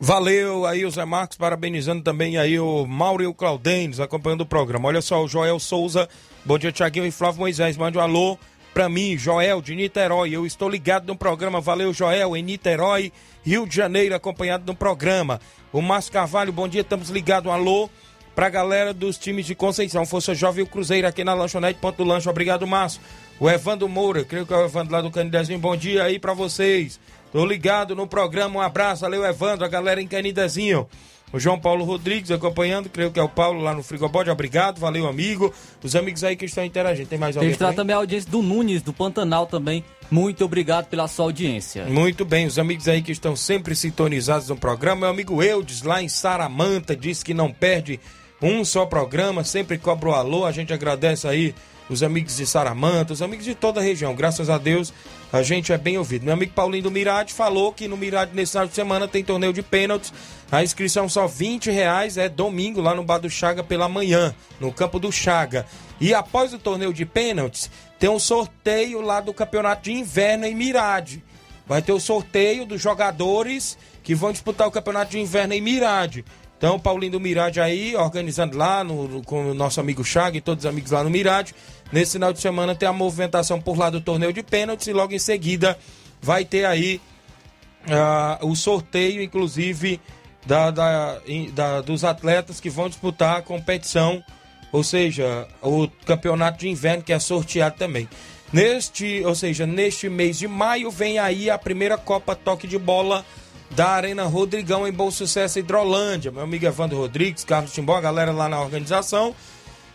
Valeu aí o Zé Marcos, parabenizando também aí o Mauro e o Claudênis, acompanhando o programa. Olha só, o Joel Souza, bom dia Tiaguinho e Flávio Moisés, mande um alô pra mim, Joel de Niterói. Eu estou ligado no programa, valeu Joel, em Niterói, Rio de Janeiro, acompanhado no programa. O Márcio Carvalho, bom dia, estamos ligados, alô pra galera dos times de Conceição, Força Jovem e o Cruzeiro aqui na lanchonete Ponto do Lanche, obrigado Márcio. O Evandro Moura, creio que é o Evandro lá do Canidezinho, bom dia aí pra vocês. Tô ligado no programa, um abraço, valeu Evandro, a galera em Canidezinho. O João Paulo Rodrigues acompanhando, creio que é o Paulo lá no Frigobode, obrigado, valeu amigo. Os amigos aí que estão interagindo, tem mais alguém? Registrar também a audiência do Nunes, do Pantanal também, muito obrigado pela sua audiência. Muito bem, os amigos aí que estão sempre sintonizados no programa, meu amigo Eudes lá em Saramanta, diz que não perde um só programa, sempre cobra o alô, a gente agradece aí os amigos de Saramanta, os amigos de toda a região. Graças a Deus, a gente é bem ouvido. Meu amigo Paulinho do Mirade falou que no Mirade nesse final de semana tem torneio de pênaltis. A inscrição só 20 reais, é domingo lá no Bar do Chaga pela manhã, no campo do Chaga. E após o torneio de pênaltis, tem um sorteio lá do campeonato de inverno em Mirade. Vai ter o sorteio dos jogadores que vão disputar o campeonato de inverno em Mirade. Então, Paulinho do Mirade aí, organizando lá no, com o nosso amigo Chaga e todos os amigos lá no Mirade. Nesse final de semana tem a movimentação por lá do torneio de pênaltis e logo em seguida vai ter aí uh, o sorteio, inclusive, da, da, da, dos atletas que vão disputar a competição, ou seja, o campeonato de inverno que é sorteado também. Neste, ou seja, neste mês de maio vem aí a primeira Copa Toque de Bola da Arena Rodrigão em Bom Sucesso Hidrolândia. Meu amigo Evandro Rodrigues, Carlos Timbó, a galera lá na organização.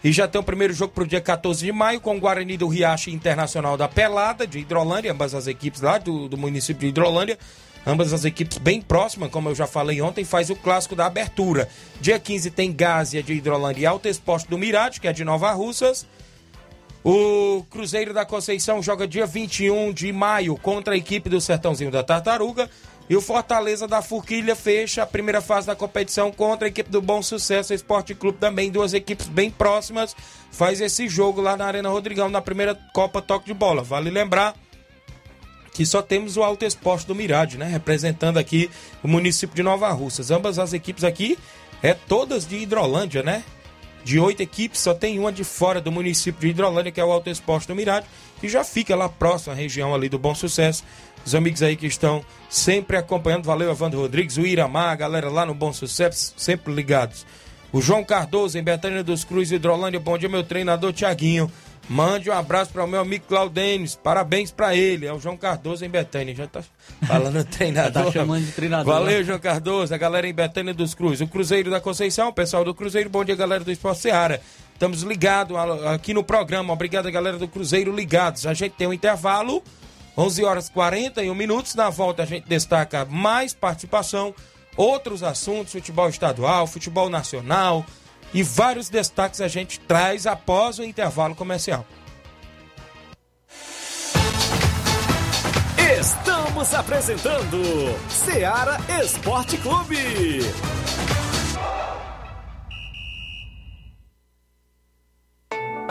E já tem o primeiro jogo para o dia 14 de maio com o Guarani do Riacho Internacional da Pelada, de Hidrolândia, ambas as equipes lá do, do município de Hidrolândia. Ambas as equipes bem próximas, como eu já falei ontem, faz o clássico da abertura. Dia 15 tem Gásia de Hidrolândia e Alto Esporte do Mirade, que é de Nova Russas. O Cruzeiro da Conceição joga dia 21 de maio contra a equipe do Sertãozinho da Tartaruga. E o Fortaleza da Forquilha fecha a primeira fase da competição contra a equipe do Bom Sucesso Esporte Clube também, duas equipes bem próximas. Faz esse jogo lá na Arena Rodrigão na primeira Copa Toque de Bola. Vale lembrar que só temos o Alto Esporte do Mirade, né? Representando aqui o município de Nova Russas. Ambas as equipes aqui é todas de Hidrolândia, né? De oito equipes, só tem uma de fora do município de Hidrolândia, que é o Alto Esporte do Mirade, que já fica lá próximo à região ali do Bom Sucesso os amigos aí que estão sempre acompanhando. Valeu, Evandro Rodrigues, o Iramar, a galera lá no Bom Sucesso, sempre ligados. O João Cardoso, em Betânia dos Cruz, Hidrolândia. Bom dia, meu treinador Tiaguinho. Mande um abraço para o meu amigo Claudênis. Parabéns para ele. É o João Cardoso em Betânia. Já tá falando treinador. tá chamando de treinador. Valeu, né? João Cardoso. A galera em Betânia dos Cruz. O Cruzeiro da Conceição, o pessoal do Cruzeiro. Bom dia, galera do Esporte Seara. Estamos ligados aqui no programa. Obrigado, galera do Cruzeiro, ligados. A gente tem um intervalo 11 horas 41 minutos. Na volta a gente destaca mais participação. outros assuntos, futebol estadual, futebol nacional e vários destaques a gente traz após o intervalo comercial. Estamos apresentando Seara Esporte Clube.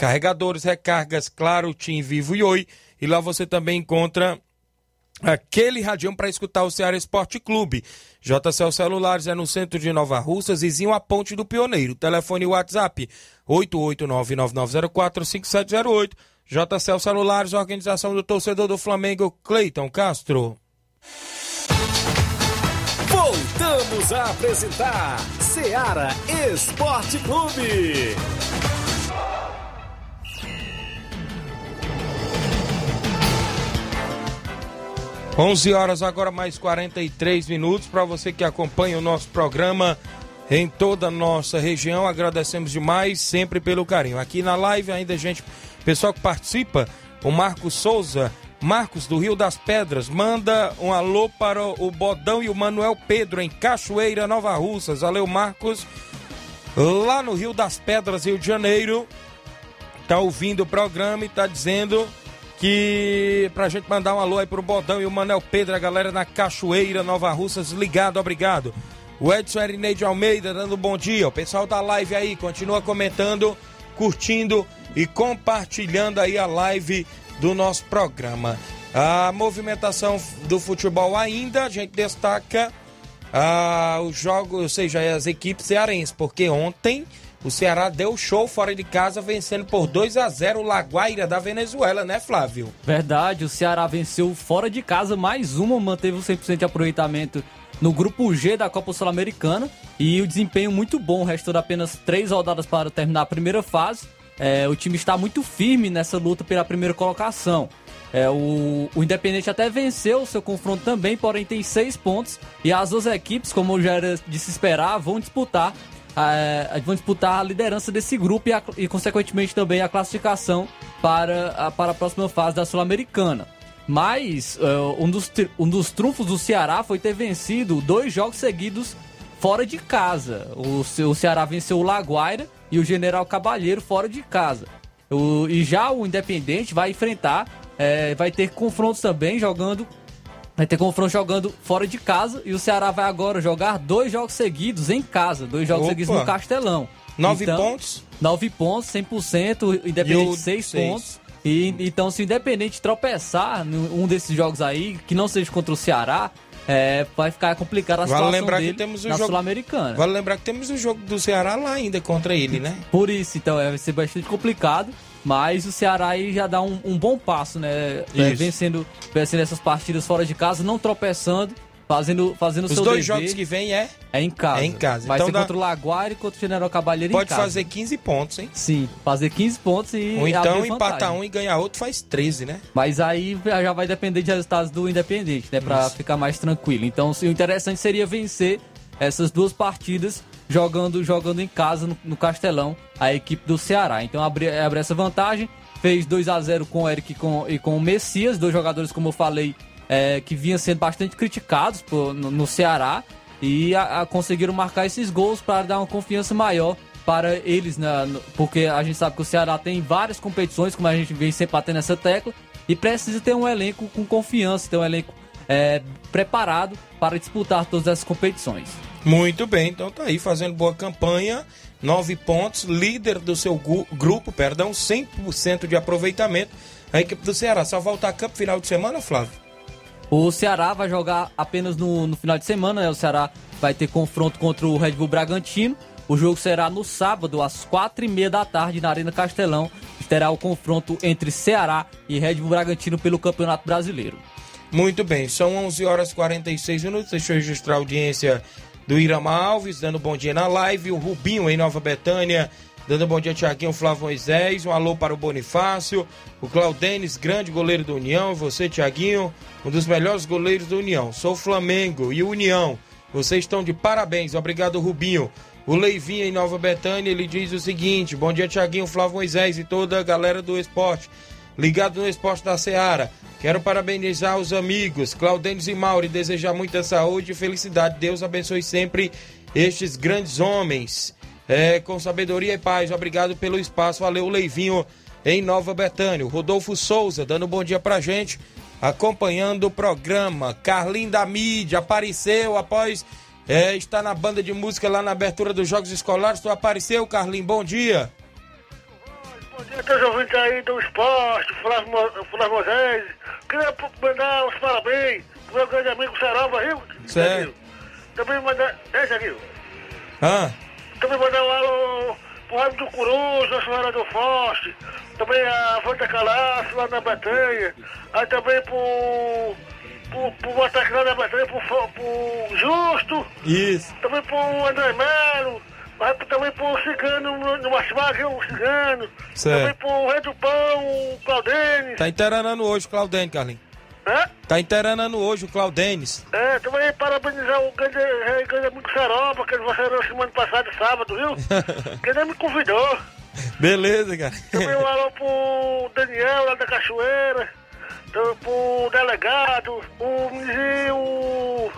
carregadores, recargas, claro, TIM, Vivo e Oi. E lá você também encontra aquele radião para escutar o Ceará Esporte Clube. JCL Celulares é no centro de Nova Russas, vizinho à Ponte do Pioneiro. Telefone WhatsApp 88999045708. JCL Celulares, organização do torcedor do Flamengo, Cleiton Castro. Voltamos a apresentar Seara Esporte Clube. 11 horas agora mais 43 minutos para você que acompanha o nosso programa em toda a nossa região. Agradecemos demais sempre pelo carinho. Aqui na live ainda gente, pessoal que participa, o Marcos Souza, Marcos do Rio das Pedras, manda um alô para o Bodão e o Manuel Pedro em Cachoeira, Nova Russas. Valeu, Marcos. Lá no Rio das Pedras, Rio de Janeiro, tá ouvindo o programa e tá dizendo que pra gente mandar um alô aí pro Bodão e o Manel Pedro, a galera na Cachoeira, Nova Russas, ligado, obrigado. O Edson Erineide Almeida dando um bom dia. O pessoal da live aí continua comentando, curtindo e compartilhando aí a live do nosso programa. A movimentação do futebol ainda, a gente destaca ah, os jogos, ou seja, as equipes cearenses, porque ontem o Ceará deu show fora de casa, vencendo por 2 a 0 o Laguaira da Venezuela, né, Flávio? Verdade, o Ceará venceu fora de casa mais uma, manteve o 100% de aproveitamento no grupo G da Copa Sul-Americana e o desempenho muito bom, restando apenas três rodadas para terminar a primeira fase. É, o time está muito firme nessa luta pela primeira colocação. É, o, o Independente até venceu o seu confronto também, porém tem seis pontos. E as duas equipes, como já era de se esperar, vão disputar é, vão disputar a liderança desse grupo e, a, e, consequentemente, também a classificação para a, para a próxima fase da Sul-Americana. Mas uh, um, dos, um dos trunfos do Ceará foi ter vencido dois jogos seguidos fora de casa. O, o Ceará venceu o Laguaira e o General Cabalheiro fora de casa. O, e já o Independente vai enfrentar, é, vai ter confrontos também jogando Vai ter confronto jogando fora de casa e o Ceará vai agora jogar dois jogos seguidos em casa, dois jogos Opa. seguidos no Castelão. Nove então, pontos? Nove pontos, 100%, Independente seis, seis pontos. E, então, se o Independente tropeçar num desses jogos aí, que não seja contra o Ceará, é, vai ficar complicado a vale situação lembrar dele que temos o na jogo, Sul-Americana. Vale lembrar que temos o jogo do Ceará lá ainda contra ele, né? Por isso, então, é, vai ser bastante complicado. Mas o Ceará aí já dá um, um bom passo, né? É, vencendo, vencendo essas partidas fora de casa, não tropeçando, fazendo, fazendo Os seu dois dever. jogos que vem é? É em casa. É em casa. Vai então ser dá... contra o Laguário e contra o General Cabalheiro Pode fazer 15 pontos, hein? Sim, fazer 15 pontos e Ou então empatar um e ganhar outro faz 13, né? Mas aí já vai depender de resultados do Independente, né? Pra Isso. ficar mais tranquilo. Então o interessante seria vencer essas duas partidas jogando, jogando em casa no, no Castelão, a equipe do Ceará. Então abrir abre essa vantagem fez 2 a 0 com o Eric e com, e com o Messias, dois jogadores, como eu falei, é, que vinham sendo bastante criticados por, no, no, Ceará e a, a conseguiram marcar esses gols para dar uma confiança maior para eles, né, porque a gente sabe que o Ceará tem várias competições, como a gente vem sempre batendo nessa tecla, e precisa ter um elenco com confiança, ter um elenco é, preparado para disputar todas essas competições. Muito bem, então tá aí fazendo boa campanha nove pontos, líder do seu grupo, perdão, 100% de aproveitamento. A equipe do Ceará só volta a campo final de semana, Flávio? O Ceará vai jogar apenas no, no final de semana, né? O Ceará vai ter confronto contra o Red Bull Bragantino. O jogo será no sábado, às quatro e meia da tarde, na Arena Castelão. Terá o confronto entre Ceará e Red Bull Bragantino pelo Campeonato Brasileiro. Muito bem, são 11 horas e 46 minutos. Deixa eu registrar a audiência do Irama Alves, dando bom dia na live. O Rubinho em Nova Betânia, dando bom dia, Tiaguinho Flávio Moisés. Um alô para o Bonifácio. O Claudenis, grande goleiro do União. Você, Tiaguinho, um dos melhores goleiros do União. Sou Flamengo e União. Vocês estão de parabéns. Obrigado, Rubinho. O Leivinho em Nova Betânia, ele diz o seguinte: Bom dia, Tiaguinho, Flávio Moisés e toda a galera do esporte. Ligado no esporte da Seara. Quero parabenizar os amigos Claudênis e Mauro e desejar muita saúde e felicidade. Deus abençoe sempre estes grandes homens. É, com sabedoria e paz. Obrigado pelo espaço. Valeu, Leivinho em Nova Betânia. Rodolfo Souza dando um bom dia pra gente, acompanhando o programa. Carlinho da mídia apareceu após é, estar na banda de música lá na abertura dos Jogos Escolares. Tu apareceu, Carlinho? Bom dia. Bom dia a todos os ouvintes aí do esporte, Flávio, Flávio Moisés. Queria mandar os parabéns pro meu grande amigo Sarova, viu? Certo. Jaguinho? Também mandar. É, Jaguinho? Ah, Também mandar um alô pro Raimundo do Coruja, a senhora do Forte. Também a Vanda Calaço, lá na Batanha. Aí também pro. pro, pro lá na Batanha, pro, pro Justo. isso. Também pro André Melo. Aí também pro Cigano no, Martimag, o Cigano. Certo. Também pro Rei do Pão, o Claudênis. Tá interanando hoje o Claudênis, Carlinhos. Hã? Tá interanando hoje o Claudênis. É, também parabenizar o grande, eh, grande amigo Saroba, que você era semana passada, sábado, viu? que ele me convidou. Beleza, cara. Também um alô pro Daniel, lá da Cachoeira. Também pro delegado, o Mizinho, o,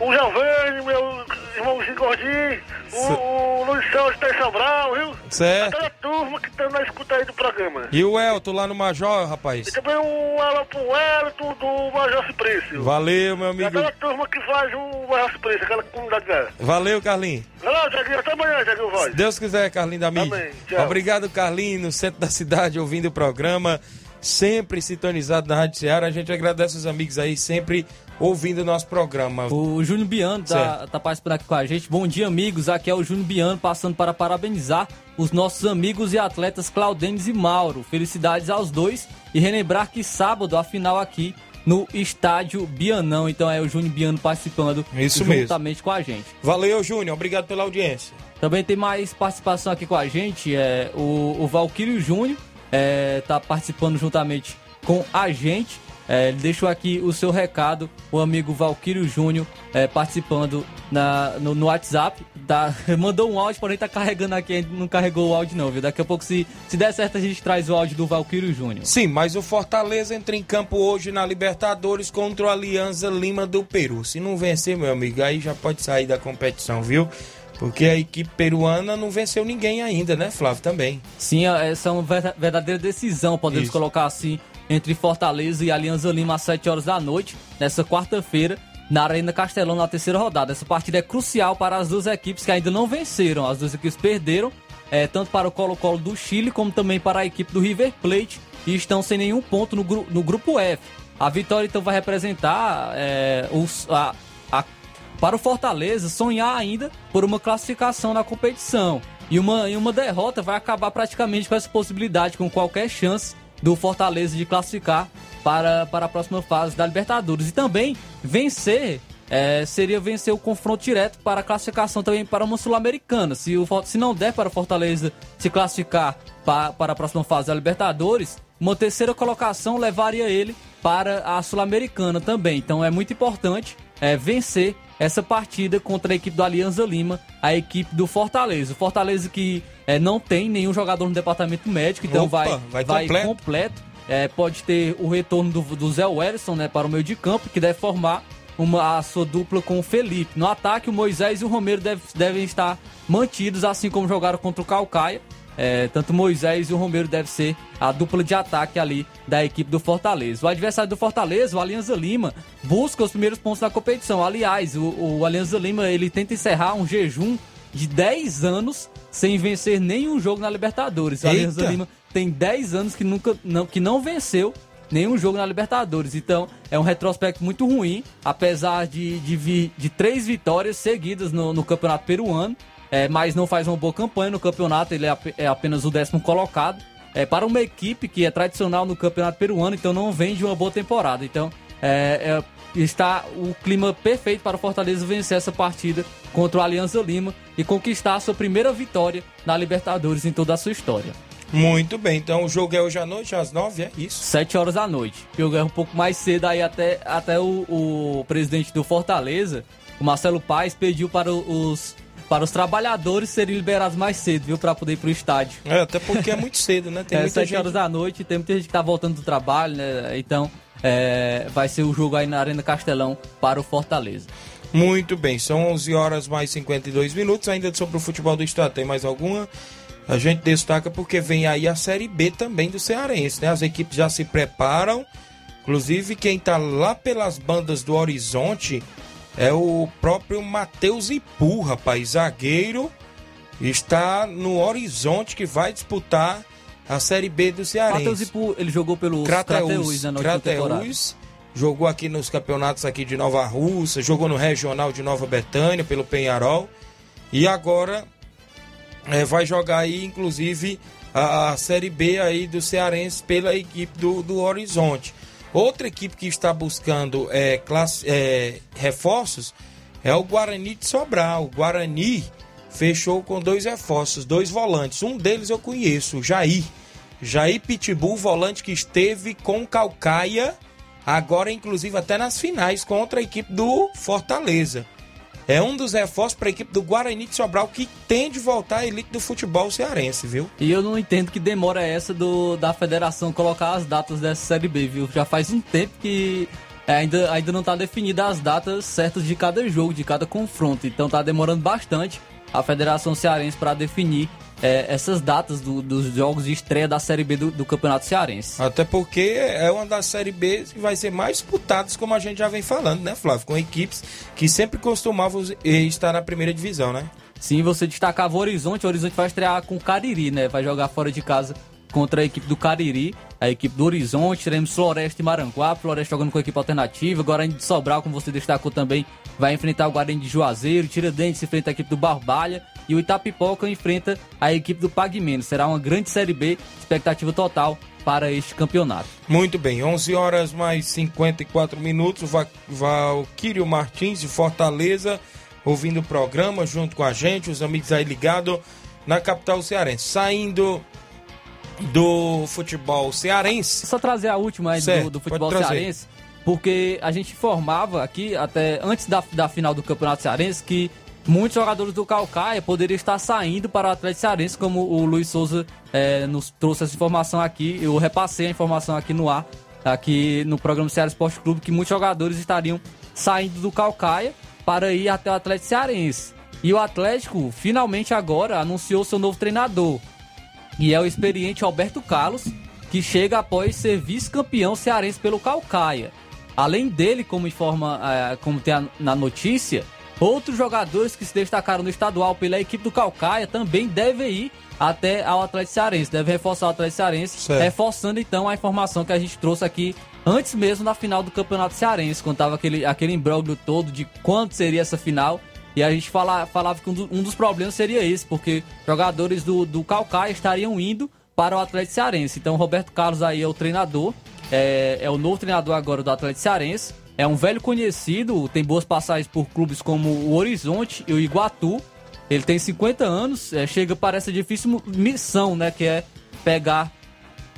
o Giovanni, meu irmãozinho gordinho, o, o Luiz tá em Sobral, viu? Certo. Aquela turma que tá na escuta aí do programa. E o Elton lá no Major, rapaz? E também um alô pro Elton do Major Ciprício. Valeu, meu E amigo. aquela turma que faz o Major Ciprício, aquela comunidade lá. Valeu, Carlinhos. Olá, Jaguinho, até amanhã, Jaguinho Voz. Se Deus quiser, Carlinhos da mídia. Amém, tchau. Obrigado, Carlinhos, no centro da cidade, ouvindo o programa. Sempre sintonizado na Rádio Ceará. A gente agradece os amigos aí, sempre ouvindo o nosso programa. O Júnior Biano tá, tá participando aqui com a gente. Bom dia, amigos. Aqui é o Júnior Biano passando para parabenizar os nossos amigos e atletas Claudênis e Mauro. Felicidades aos dois e relembrar que sábado a final aqui no estádio Bianão. Então é o Júnior Biano participando Isso mesmo. juntamente com a gente. Valeu, Júnior. Obrigado pela audiência. Também tem mais participação aqui com a gente. É, o, o Valquírio Júnior é, tá participando juntamente com a gente. É, ele deixou aqui o seu recado, o amigo Valquírio Júnior é, participando na, no, no WhatsApp. Tá, mandou um áudio, porém tá carregando aqui, a gente não carregou o áudio não, viu? Daqui a pouco, se, se der certo, a gente traz o áudio do Valquírio Júnior. Sim, mas o Fortaleza entra em campo hoje na Libertadores contra o Alianza Lima do Peru. Se não vencer, meu amigo, aí já pode sair da competição, viu? Porque a equipe peruana não venceu ninguém ainda, né, Flávio? Também. Sim, essa é uma ver- verdadeira decisão, podemos Isso. colocar assim, entre Fortaleza e Alianza Lima às 7 horas da noite, nessa quarta-feira, na Arena Castelão, na terceira rodada. Essa partida é crucial para as duas equipes que ainda não venceram. As duas equipes perderam, é, tanto para o Colo-Colo do Chile, como também para a equipe do River Plate, e estão sem nenhum ponto no, gru- no grupo F. A vitória então vai representar é, os, a, a para o Fortaleza sonhar ainda por uma classificação na competição. E uma, e uma derrota vai acabar praticamente com essa possibilidade, com qualquer chance do Fortaleza de classificar para, para a próxima fase da Libertadores. E também vencer é, seria vencer o confronto direto para a classificação também para uma Sul-Americana. Se, o se não der para o Fortaleza se classificar pa- para a próxima fase da Libertadores, uma terceira colocação levaria ele para a Sul-Americana também. Então é muito importante é, vencer essa partida contra a equipe do Alianza Lima, a equipe do Fortaleza. O Fortaleza que é, não tem nenhum jogador no departamento médico, então Opa, vai, vai completo. completo. É, pode ter o retorno do, do Zé Wellison né, para o meio de campo, que deve formar uma, a sua dupla com o Felipe. No ataque, o Moisés e o Romero deve- devem estar mantidos, assim como jogaram contra o Calcaia. É, tanto Moisés e o Romero devem ser a dupla de ataque ali da equipe do Fortaleza. O adversário do Fortaleza, o Alianza Lima, busca os primeiros pontos da competição. Aliás, o, o Alianza Lima ele tenta encerrar um jejum de 10 anos sem vencer nenhum jogo na Libertadores. O Eita. Alianza Lima tem 10 anos que, nunca, não, que não venceu nenhum jogo na Libertadores. Então, é um retrospecto muito ruim, apesar de, de, vi- de três vitórias seguidas no, no Campeonato Peruano, é, mas não faz uma boa campanha no campeonato, ele é, é apenas o décimo colocado. É, para uma equipe que é tradicional no Campeonato Peruano, então não vem de uma boa temporada. Então, é, é, está o clima perfeito para o Fortaleza vencer essa partida contra o Alianza Lima e conquistar a sua primeira vitória na Libertadores em toda a sua história. Muito bem, então o jogo é hoje à noite, às nove, é isso? 7 horas da noite. O jogo é um pouco mais cedo aí até, até o, o presidente do Fortaleza, o Marcelo Paes, pediu para os, para os trabalhadores serem liberados mais cedo, viu? Para poder ir pro estádio. É, até porque é muito cedo, né? Tem é, muita 7 gente... horas da noite, tem muita gente que tá voltando do trabalho, né? Então, é, vai ser o jogo aí na Arena Castelão para o Fortaleza. Muito bem, são 11 horas mais 52 minutos. Ainda sobre o futebol do estado, tem mais alguma? A gente destaca porque vem aí a Série B também do Cearense, né? As equipes já se preparam. Inclusive, quem tá lá pelas bandas do Horizonte é o próprio Matheus Ipu, rapaz, zagueiro. Está no Horizonte que vai disputar a Série B do Cearense. Matheus Ipu, ele jogou pelo Crateus, Crateus, né, na última temporada. Crateus jogou aqui nos campeonatos aqui de Nova Russa, jogou no Regional de Nova Betânia pelo Penharol e agora eh, vai jogar aí inclusive a, a Série B aí do Cearense pela equipe do, do Horizonte. Outra equipe que está buscando eh, classe- eh, reforços é o Guarani de Sobral. O Guarani fechou com dois reforços, dois volantes. Um deles eu conheço, o Jair. Jair Pitbull, volante que esteve com Calcaia, agora inclusive até nas finais contra a equipe do Fortaleza. É um dos reforços para a equipe do Guarani de Sobral que tem de voltar à elite do futebol cearense, viu? E eu não entendo que demora essa do, da federação colocar as datas dessa Série B, viu? Já faz um tempo que é, ainda, ainda não tá definida as datas certas de cada jogo, de cada confronto. Então tá demorando bastante a Federação Cearense para definir é, essas datas do- dos jogos de estreia da Série B do, do Campeonato Cearense. Até porque é uma das Série B que vai ser mais disputadas, como a gente já vem falando, né, Flávio? Com equipes que sempre costumavam estar na primeira divisão, né? Sim, você destacava o Horizonte, o Horizonte vai estrear com o Cariri, né? Vai jogar fora de casa contra a equipe do Cariri, a equipe do Horizonte, teremos Floresta e Maranguá, Floresta jogando com a equipe alternativa, Guarani de Sobral, como você destacou também, vai enfrentar o Guarani de Juazeiro, Tiradentes enfrenta a equipe do Barbalha e o Itapipoca enfrenta a equipe do Pagmeno. Será uma grande Série B, expectativa total para este campeonato. Muito bem, 11 horas mais 54 minutos. Va- Valquírio Martins de Fortaleza ouvindo o programa junto com a gente, os amigos aí ligados na capital cearense. Saindo do futebol cearense. Só trazer a última aí do- Certo, do, pode futebol cearense, porque a gente informava aqui, até antes da, da final do Campeonato Cearense, que muitos jogadores do Calcaia poderiam estar saindo para o Atlético Cearense, como o Luiz Souza eh, nos trouxe essa informação aqui. Eu repassei a informação aqui no ar, aqui no programa Ceará Esporte Clube, que muitos jogadores estariam saindo do Calcaia para ir até o Atlético Cearense. E o Atlético, finalmente agora, anunciou seu novo treinador. E é o experiente Alberto Carlos, que chega após ser vice-campeão cearense pelo Calcaia. Além dele, como informa, eh, como tem na notícia, outros jogadores que se destacaram no estadual pela equipe do Calcaia também devem ir até ao Atlético Cearense, deve reforçar o Atlético Cearense, Certo. reforçando então a informação que a gente trouxe aqui antes mesmo da final do Campeonato Cearense, quando tava aquele, aquele imbróglio todo de quando seria essa final. E a gente fala, falava que um, do- um dos problemas seria esse, porque jogadores do, do Calcaia estariam indo para o Atlético Cearense. Então, Roberto Carlos aí é o treinador, é, é o novo treinador agora do Atlético Cearense. É um velho conhecido, tem boas passagens por clubes como o Horizonte e o Iguatu. Ele tem 50 anos, é, chega para essa difícil missão, né, que é pegar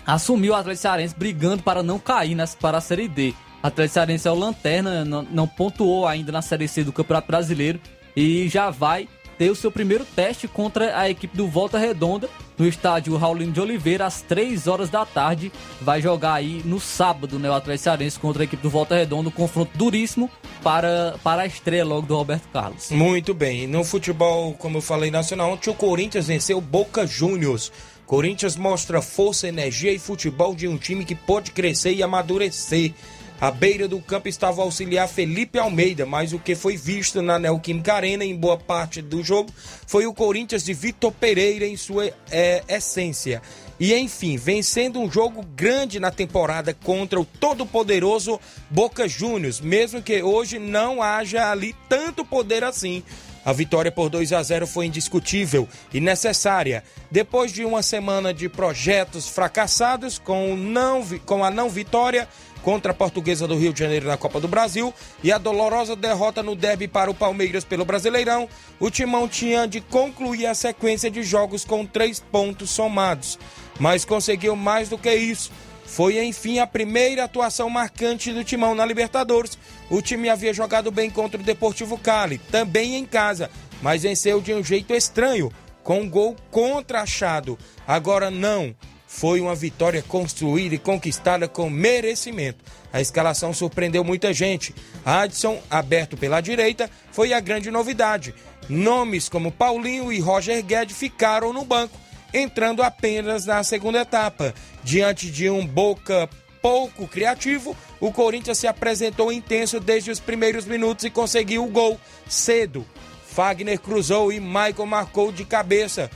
assumiu o Atlético Cearense brigando para não cair nas, para a Série D. O Atlético Cearense é o lanterna, não, não pontuou ainda na Série C do Campeonato Brasileiro e já vai ter o seu primeiro teste contra a equipe do Volta Redonda no estádio Raulino de Oliveira às 3 horas da tarde. Vai jogar aí no sábado, né, o Atlético Cearense contra a equipe do Volta Redonda, um confronto duríssimo para, para a estreia logo do Roberto Carlos. Muito bem. No futebol, como eu falei, nacional, ontem o Corinthians venceu Boca Juniors. Corinthians mostra força, energia e futebol de um time que pode crescer e amadurecer. À beira do campo estava o auxiliar Felipe Almeida, mas o que foi visto na Neoquímica Arena em boa parte do jogo foi o Corinthians de Vitor Pereira em sua é, essência. E enfim, vencendo um jogo grande na temporada contra o todo-poderoso Boca Juniors, mesmo que hoje não haja ali tanto poder assim. A vitória por 2 a 0 foi indiscutível e necessária. Depois de uma semana de projetos fracassados com, não, com a não vitória contra a Portuguesa do Rio de Janeiro na Copa do Brasil e a dolorosa derrota no derby para o Palmeiras pelo Brasileirão, o Timão tinha de concluir a sequência de jogos com três pontos somados. Mas conseguiu mais do que isso. Foi, enfim, a primeira atuação marcante do Timão na Libertadores. O time havia jogado bem contra o Deportivo Cali, também em casa, mas venceu de um jeito estranho, com um gol contra-achado. Agora não. Foi uma vitória construída e conquistada com merecimento. A escalação surpreendeu muita gente. Adson, aberto pela direita, foi a grande novidade. Nomes como Paulinho e Roger Guedes ficaram no banco, entrando apenas na segunda etapa. Diante de um Boca pouco criativo, o Corinthians se apresentou intenso desde os primeiros minutos e conseguiu o gol cedo. Fagner cruzou e Michael marcou de cabeça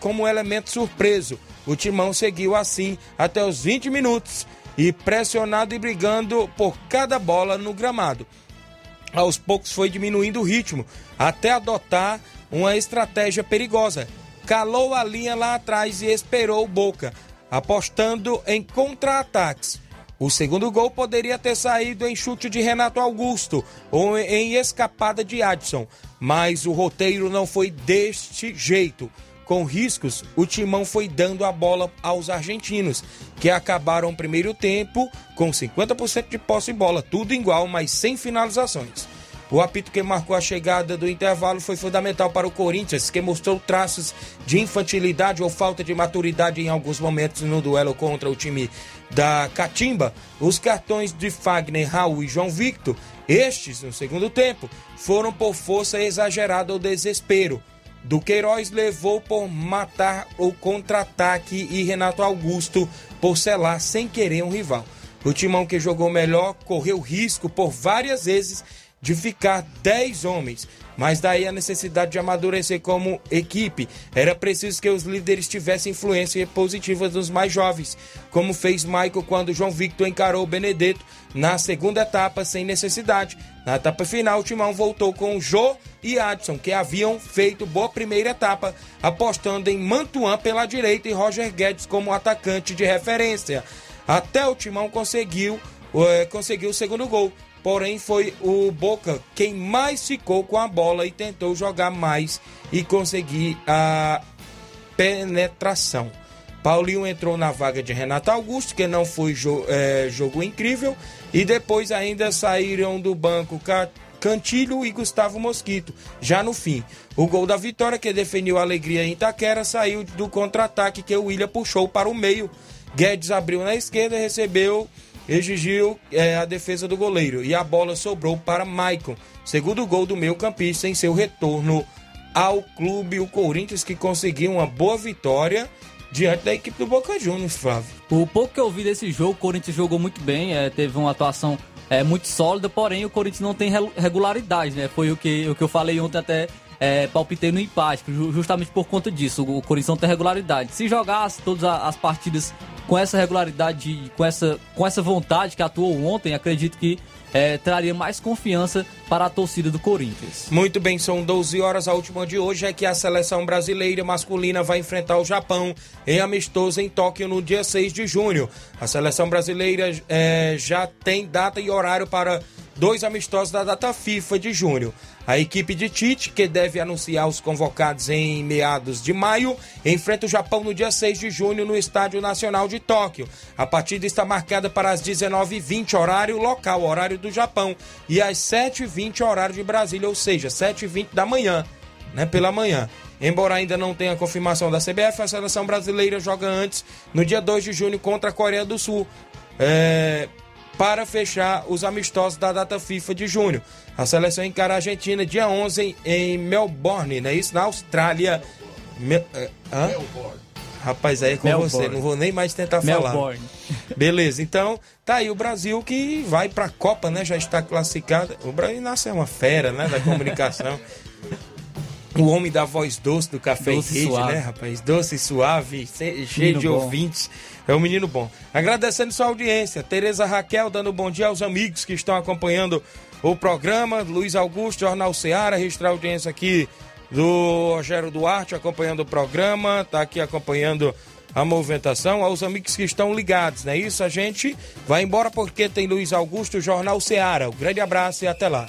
como elemento surpreso. O Timão seguiu assim até os 20 minutos e pressionado e brigando por cada bola no gramado. Aos poucos foi diminuindo o ritmo até adotar uma estratégia perigosa. Calou a linha lá atrás e esperou o Boca, apostando em contra-ataques. O segundo gol poderia ter saído em chute de Renato Augusto ou em escapada de Adson, mas o roteiro não foi deste jeito. Com riscos, o Timão foi dando a bola aos argentinos, que acabaram o primeiro tempo com 50% de posse em bola, tudo igual, mas sem finalizações. O apito que marcou a chegada do intervalo foi fundamental para o Corinthians, que mostrou traços de infantilidade ou falta de maturidade em alguns momentos no duelo contra o time da Catimba. Os cartões de Fagner, Raul e João Victor, estes no segundo tempo, foram por força exagerada ou desespero. Duqueiroz levou por matar o contra-ataque e Renato Augusto por selar sem querer um rival. O timão que jogou melhor correu risco por várias vezes de ficar 10 homens, mas daí a necessidade de amadurecer como equipe. Era preciso que os líderes tivessem influência positiva dos mais jovens, como fez Michael quando João Victor encarou Benedetto na segunda etapa sem necessidade. Na etapa final, o Timão voltou com Jô e Adson, que haviam feito boa primeira etapa, apostando em Mantuan pela direita e Roger Guedes como atacante de referência. Até o Timão conseguiu, uh, conseguiu o segundo gol, porém foi o Boca quem mais ficou com a bola e tentou jogar mais e conseguir a penetração. Paulinho entrou na vaga de Renato Augusto, que não foi jo é, jogo incrível, e depois ainda saíram do banco Cantilho e Gustavo Mosquito, já no fim. O gol da vitória, que definiu a alegria em Itaquera, saiu do contra-ataque que o William puxou para o meio. Guedes abriu na esquerda, recebeu exigiu é, a defesa do goleiro e a bola sobrou para Maicon, segundo gol do meio campista em seu retorno ao clube, o Corinthians que conseguiu uma boa vitória diante da equipe do Boca Juniors, Flávio. O pouco que eu vi desse jogo, o Corinthians jogou muito bem, é, teve uma atuação é, muito sólida, porém o Corinthians não tem regularidade, né? Foi o que, o que eu falei ontem até é, palpitei no empate, justamente por conta disso. O Corinthians tem regularidade. Se jogasse todas as partidas com essa regularidade, com essa, com essa vontade que atuou ontem, acredito que é, traria mais confiança para a torcida do Corinthians. Muito bem, são 12 horas. A última de hoje é que a seleção brasileira masculina vai enfrentar o Japão em amistoso em Tóquio no dia 6 de junho. A seleção brasileira é, já tem data e horário para dois amistosos da data FIFA de junho. A equipe de Tite, que deve anunciar os convocados em meados de maio, enfrenta o Japão no dia 6 de junho no Estádio Nacional de Tóquio. A partida está marcada para as 19h20, horário local, horário do Japão, e às 7h20, horário de Brasília, ou seja, 7h20 da manhã, né, pela manhã. Embora ainda não tenha confirmação da CBF, a seleção brasileira joga antes, no dia 2 de junho, contra a Coreia do Sul. É, para fechar os amistosos da data FIFA de junho. A seleção encara a Argentina dia 11 em Melbourne, não é isso? Na Austrália. Me, uh, Melbourne. Rapaz, aí é com Melbourne. você, não vou nem mais tentar falar. Melbourne. Beleza, então tá aí o Brasil que vai pra Copa, né? Já está classificado. O Brasil nasce é uma fera, né? Da comunicação. o homem da voz doce do Café Doce Rede, suave. né, rapaz? Doce e suave, cheio Menino de bom. ouvintes. É um menino bom. Agradecendo sua audiência. Tereza Raquel dando bom dia aos amigos que estão acompanhando o programa. Luiz Augusto, Jornal Seara, registrar a audiência aqui do Rogério Duarte acompanhando o programa. Tá aqui acompanhando a movimentação. Aos amigos que estão ligados, não é isso? A gente vai embora porque tem Luiz Augusto, Jornal Seara. Um grande abraço e até lá.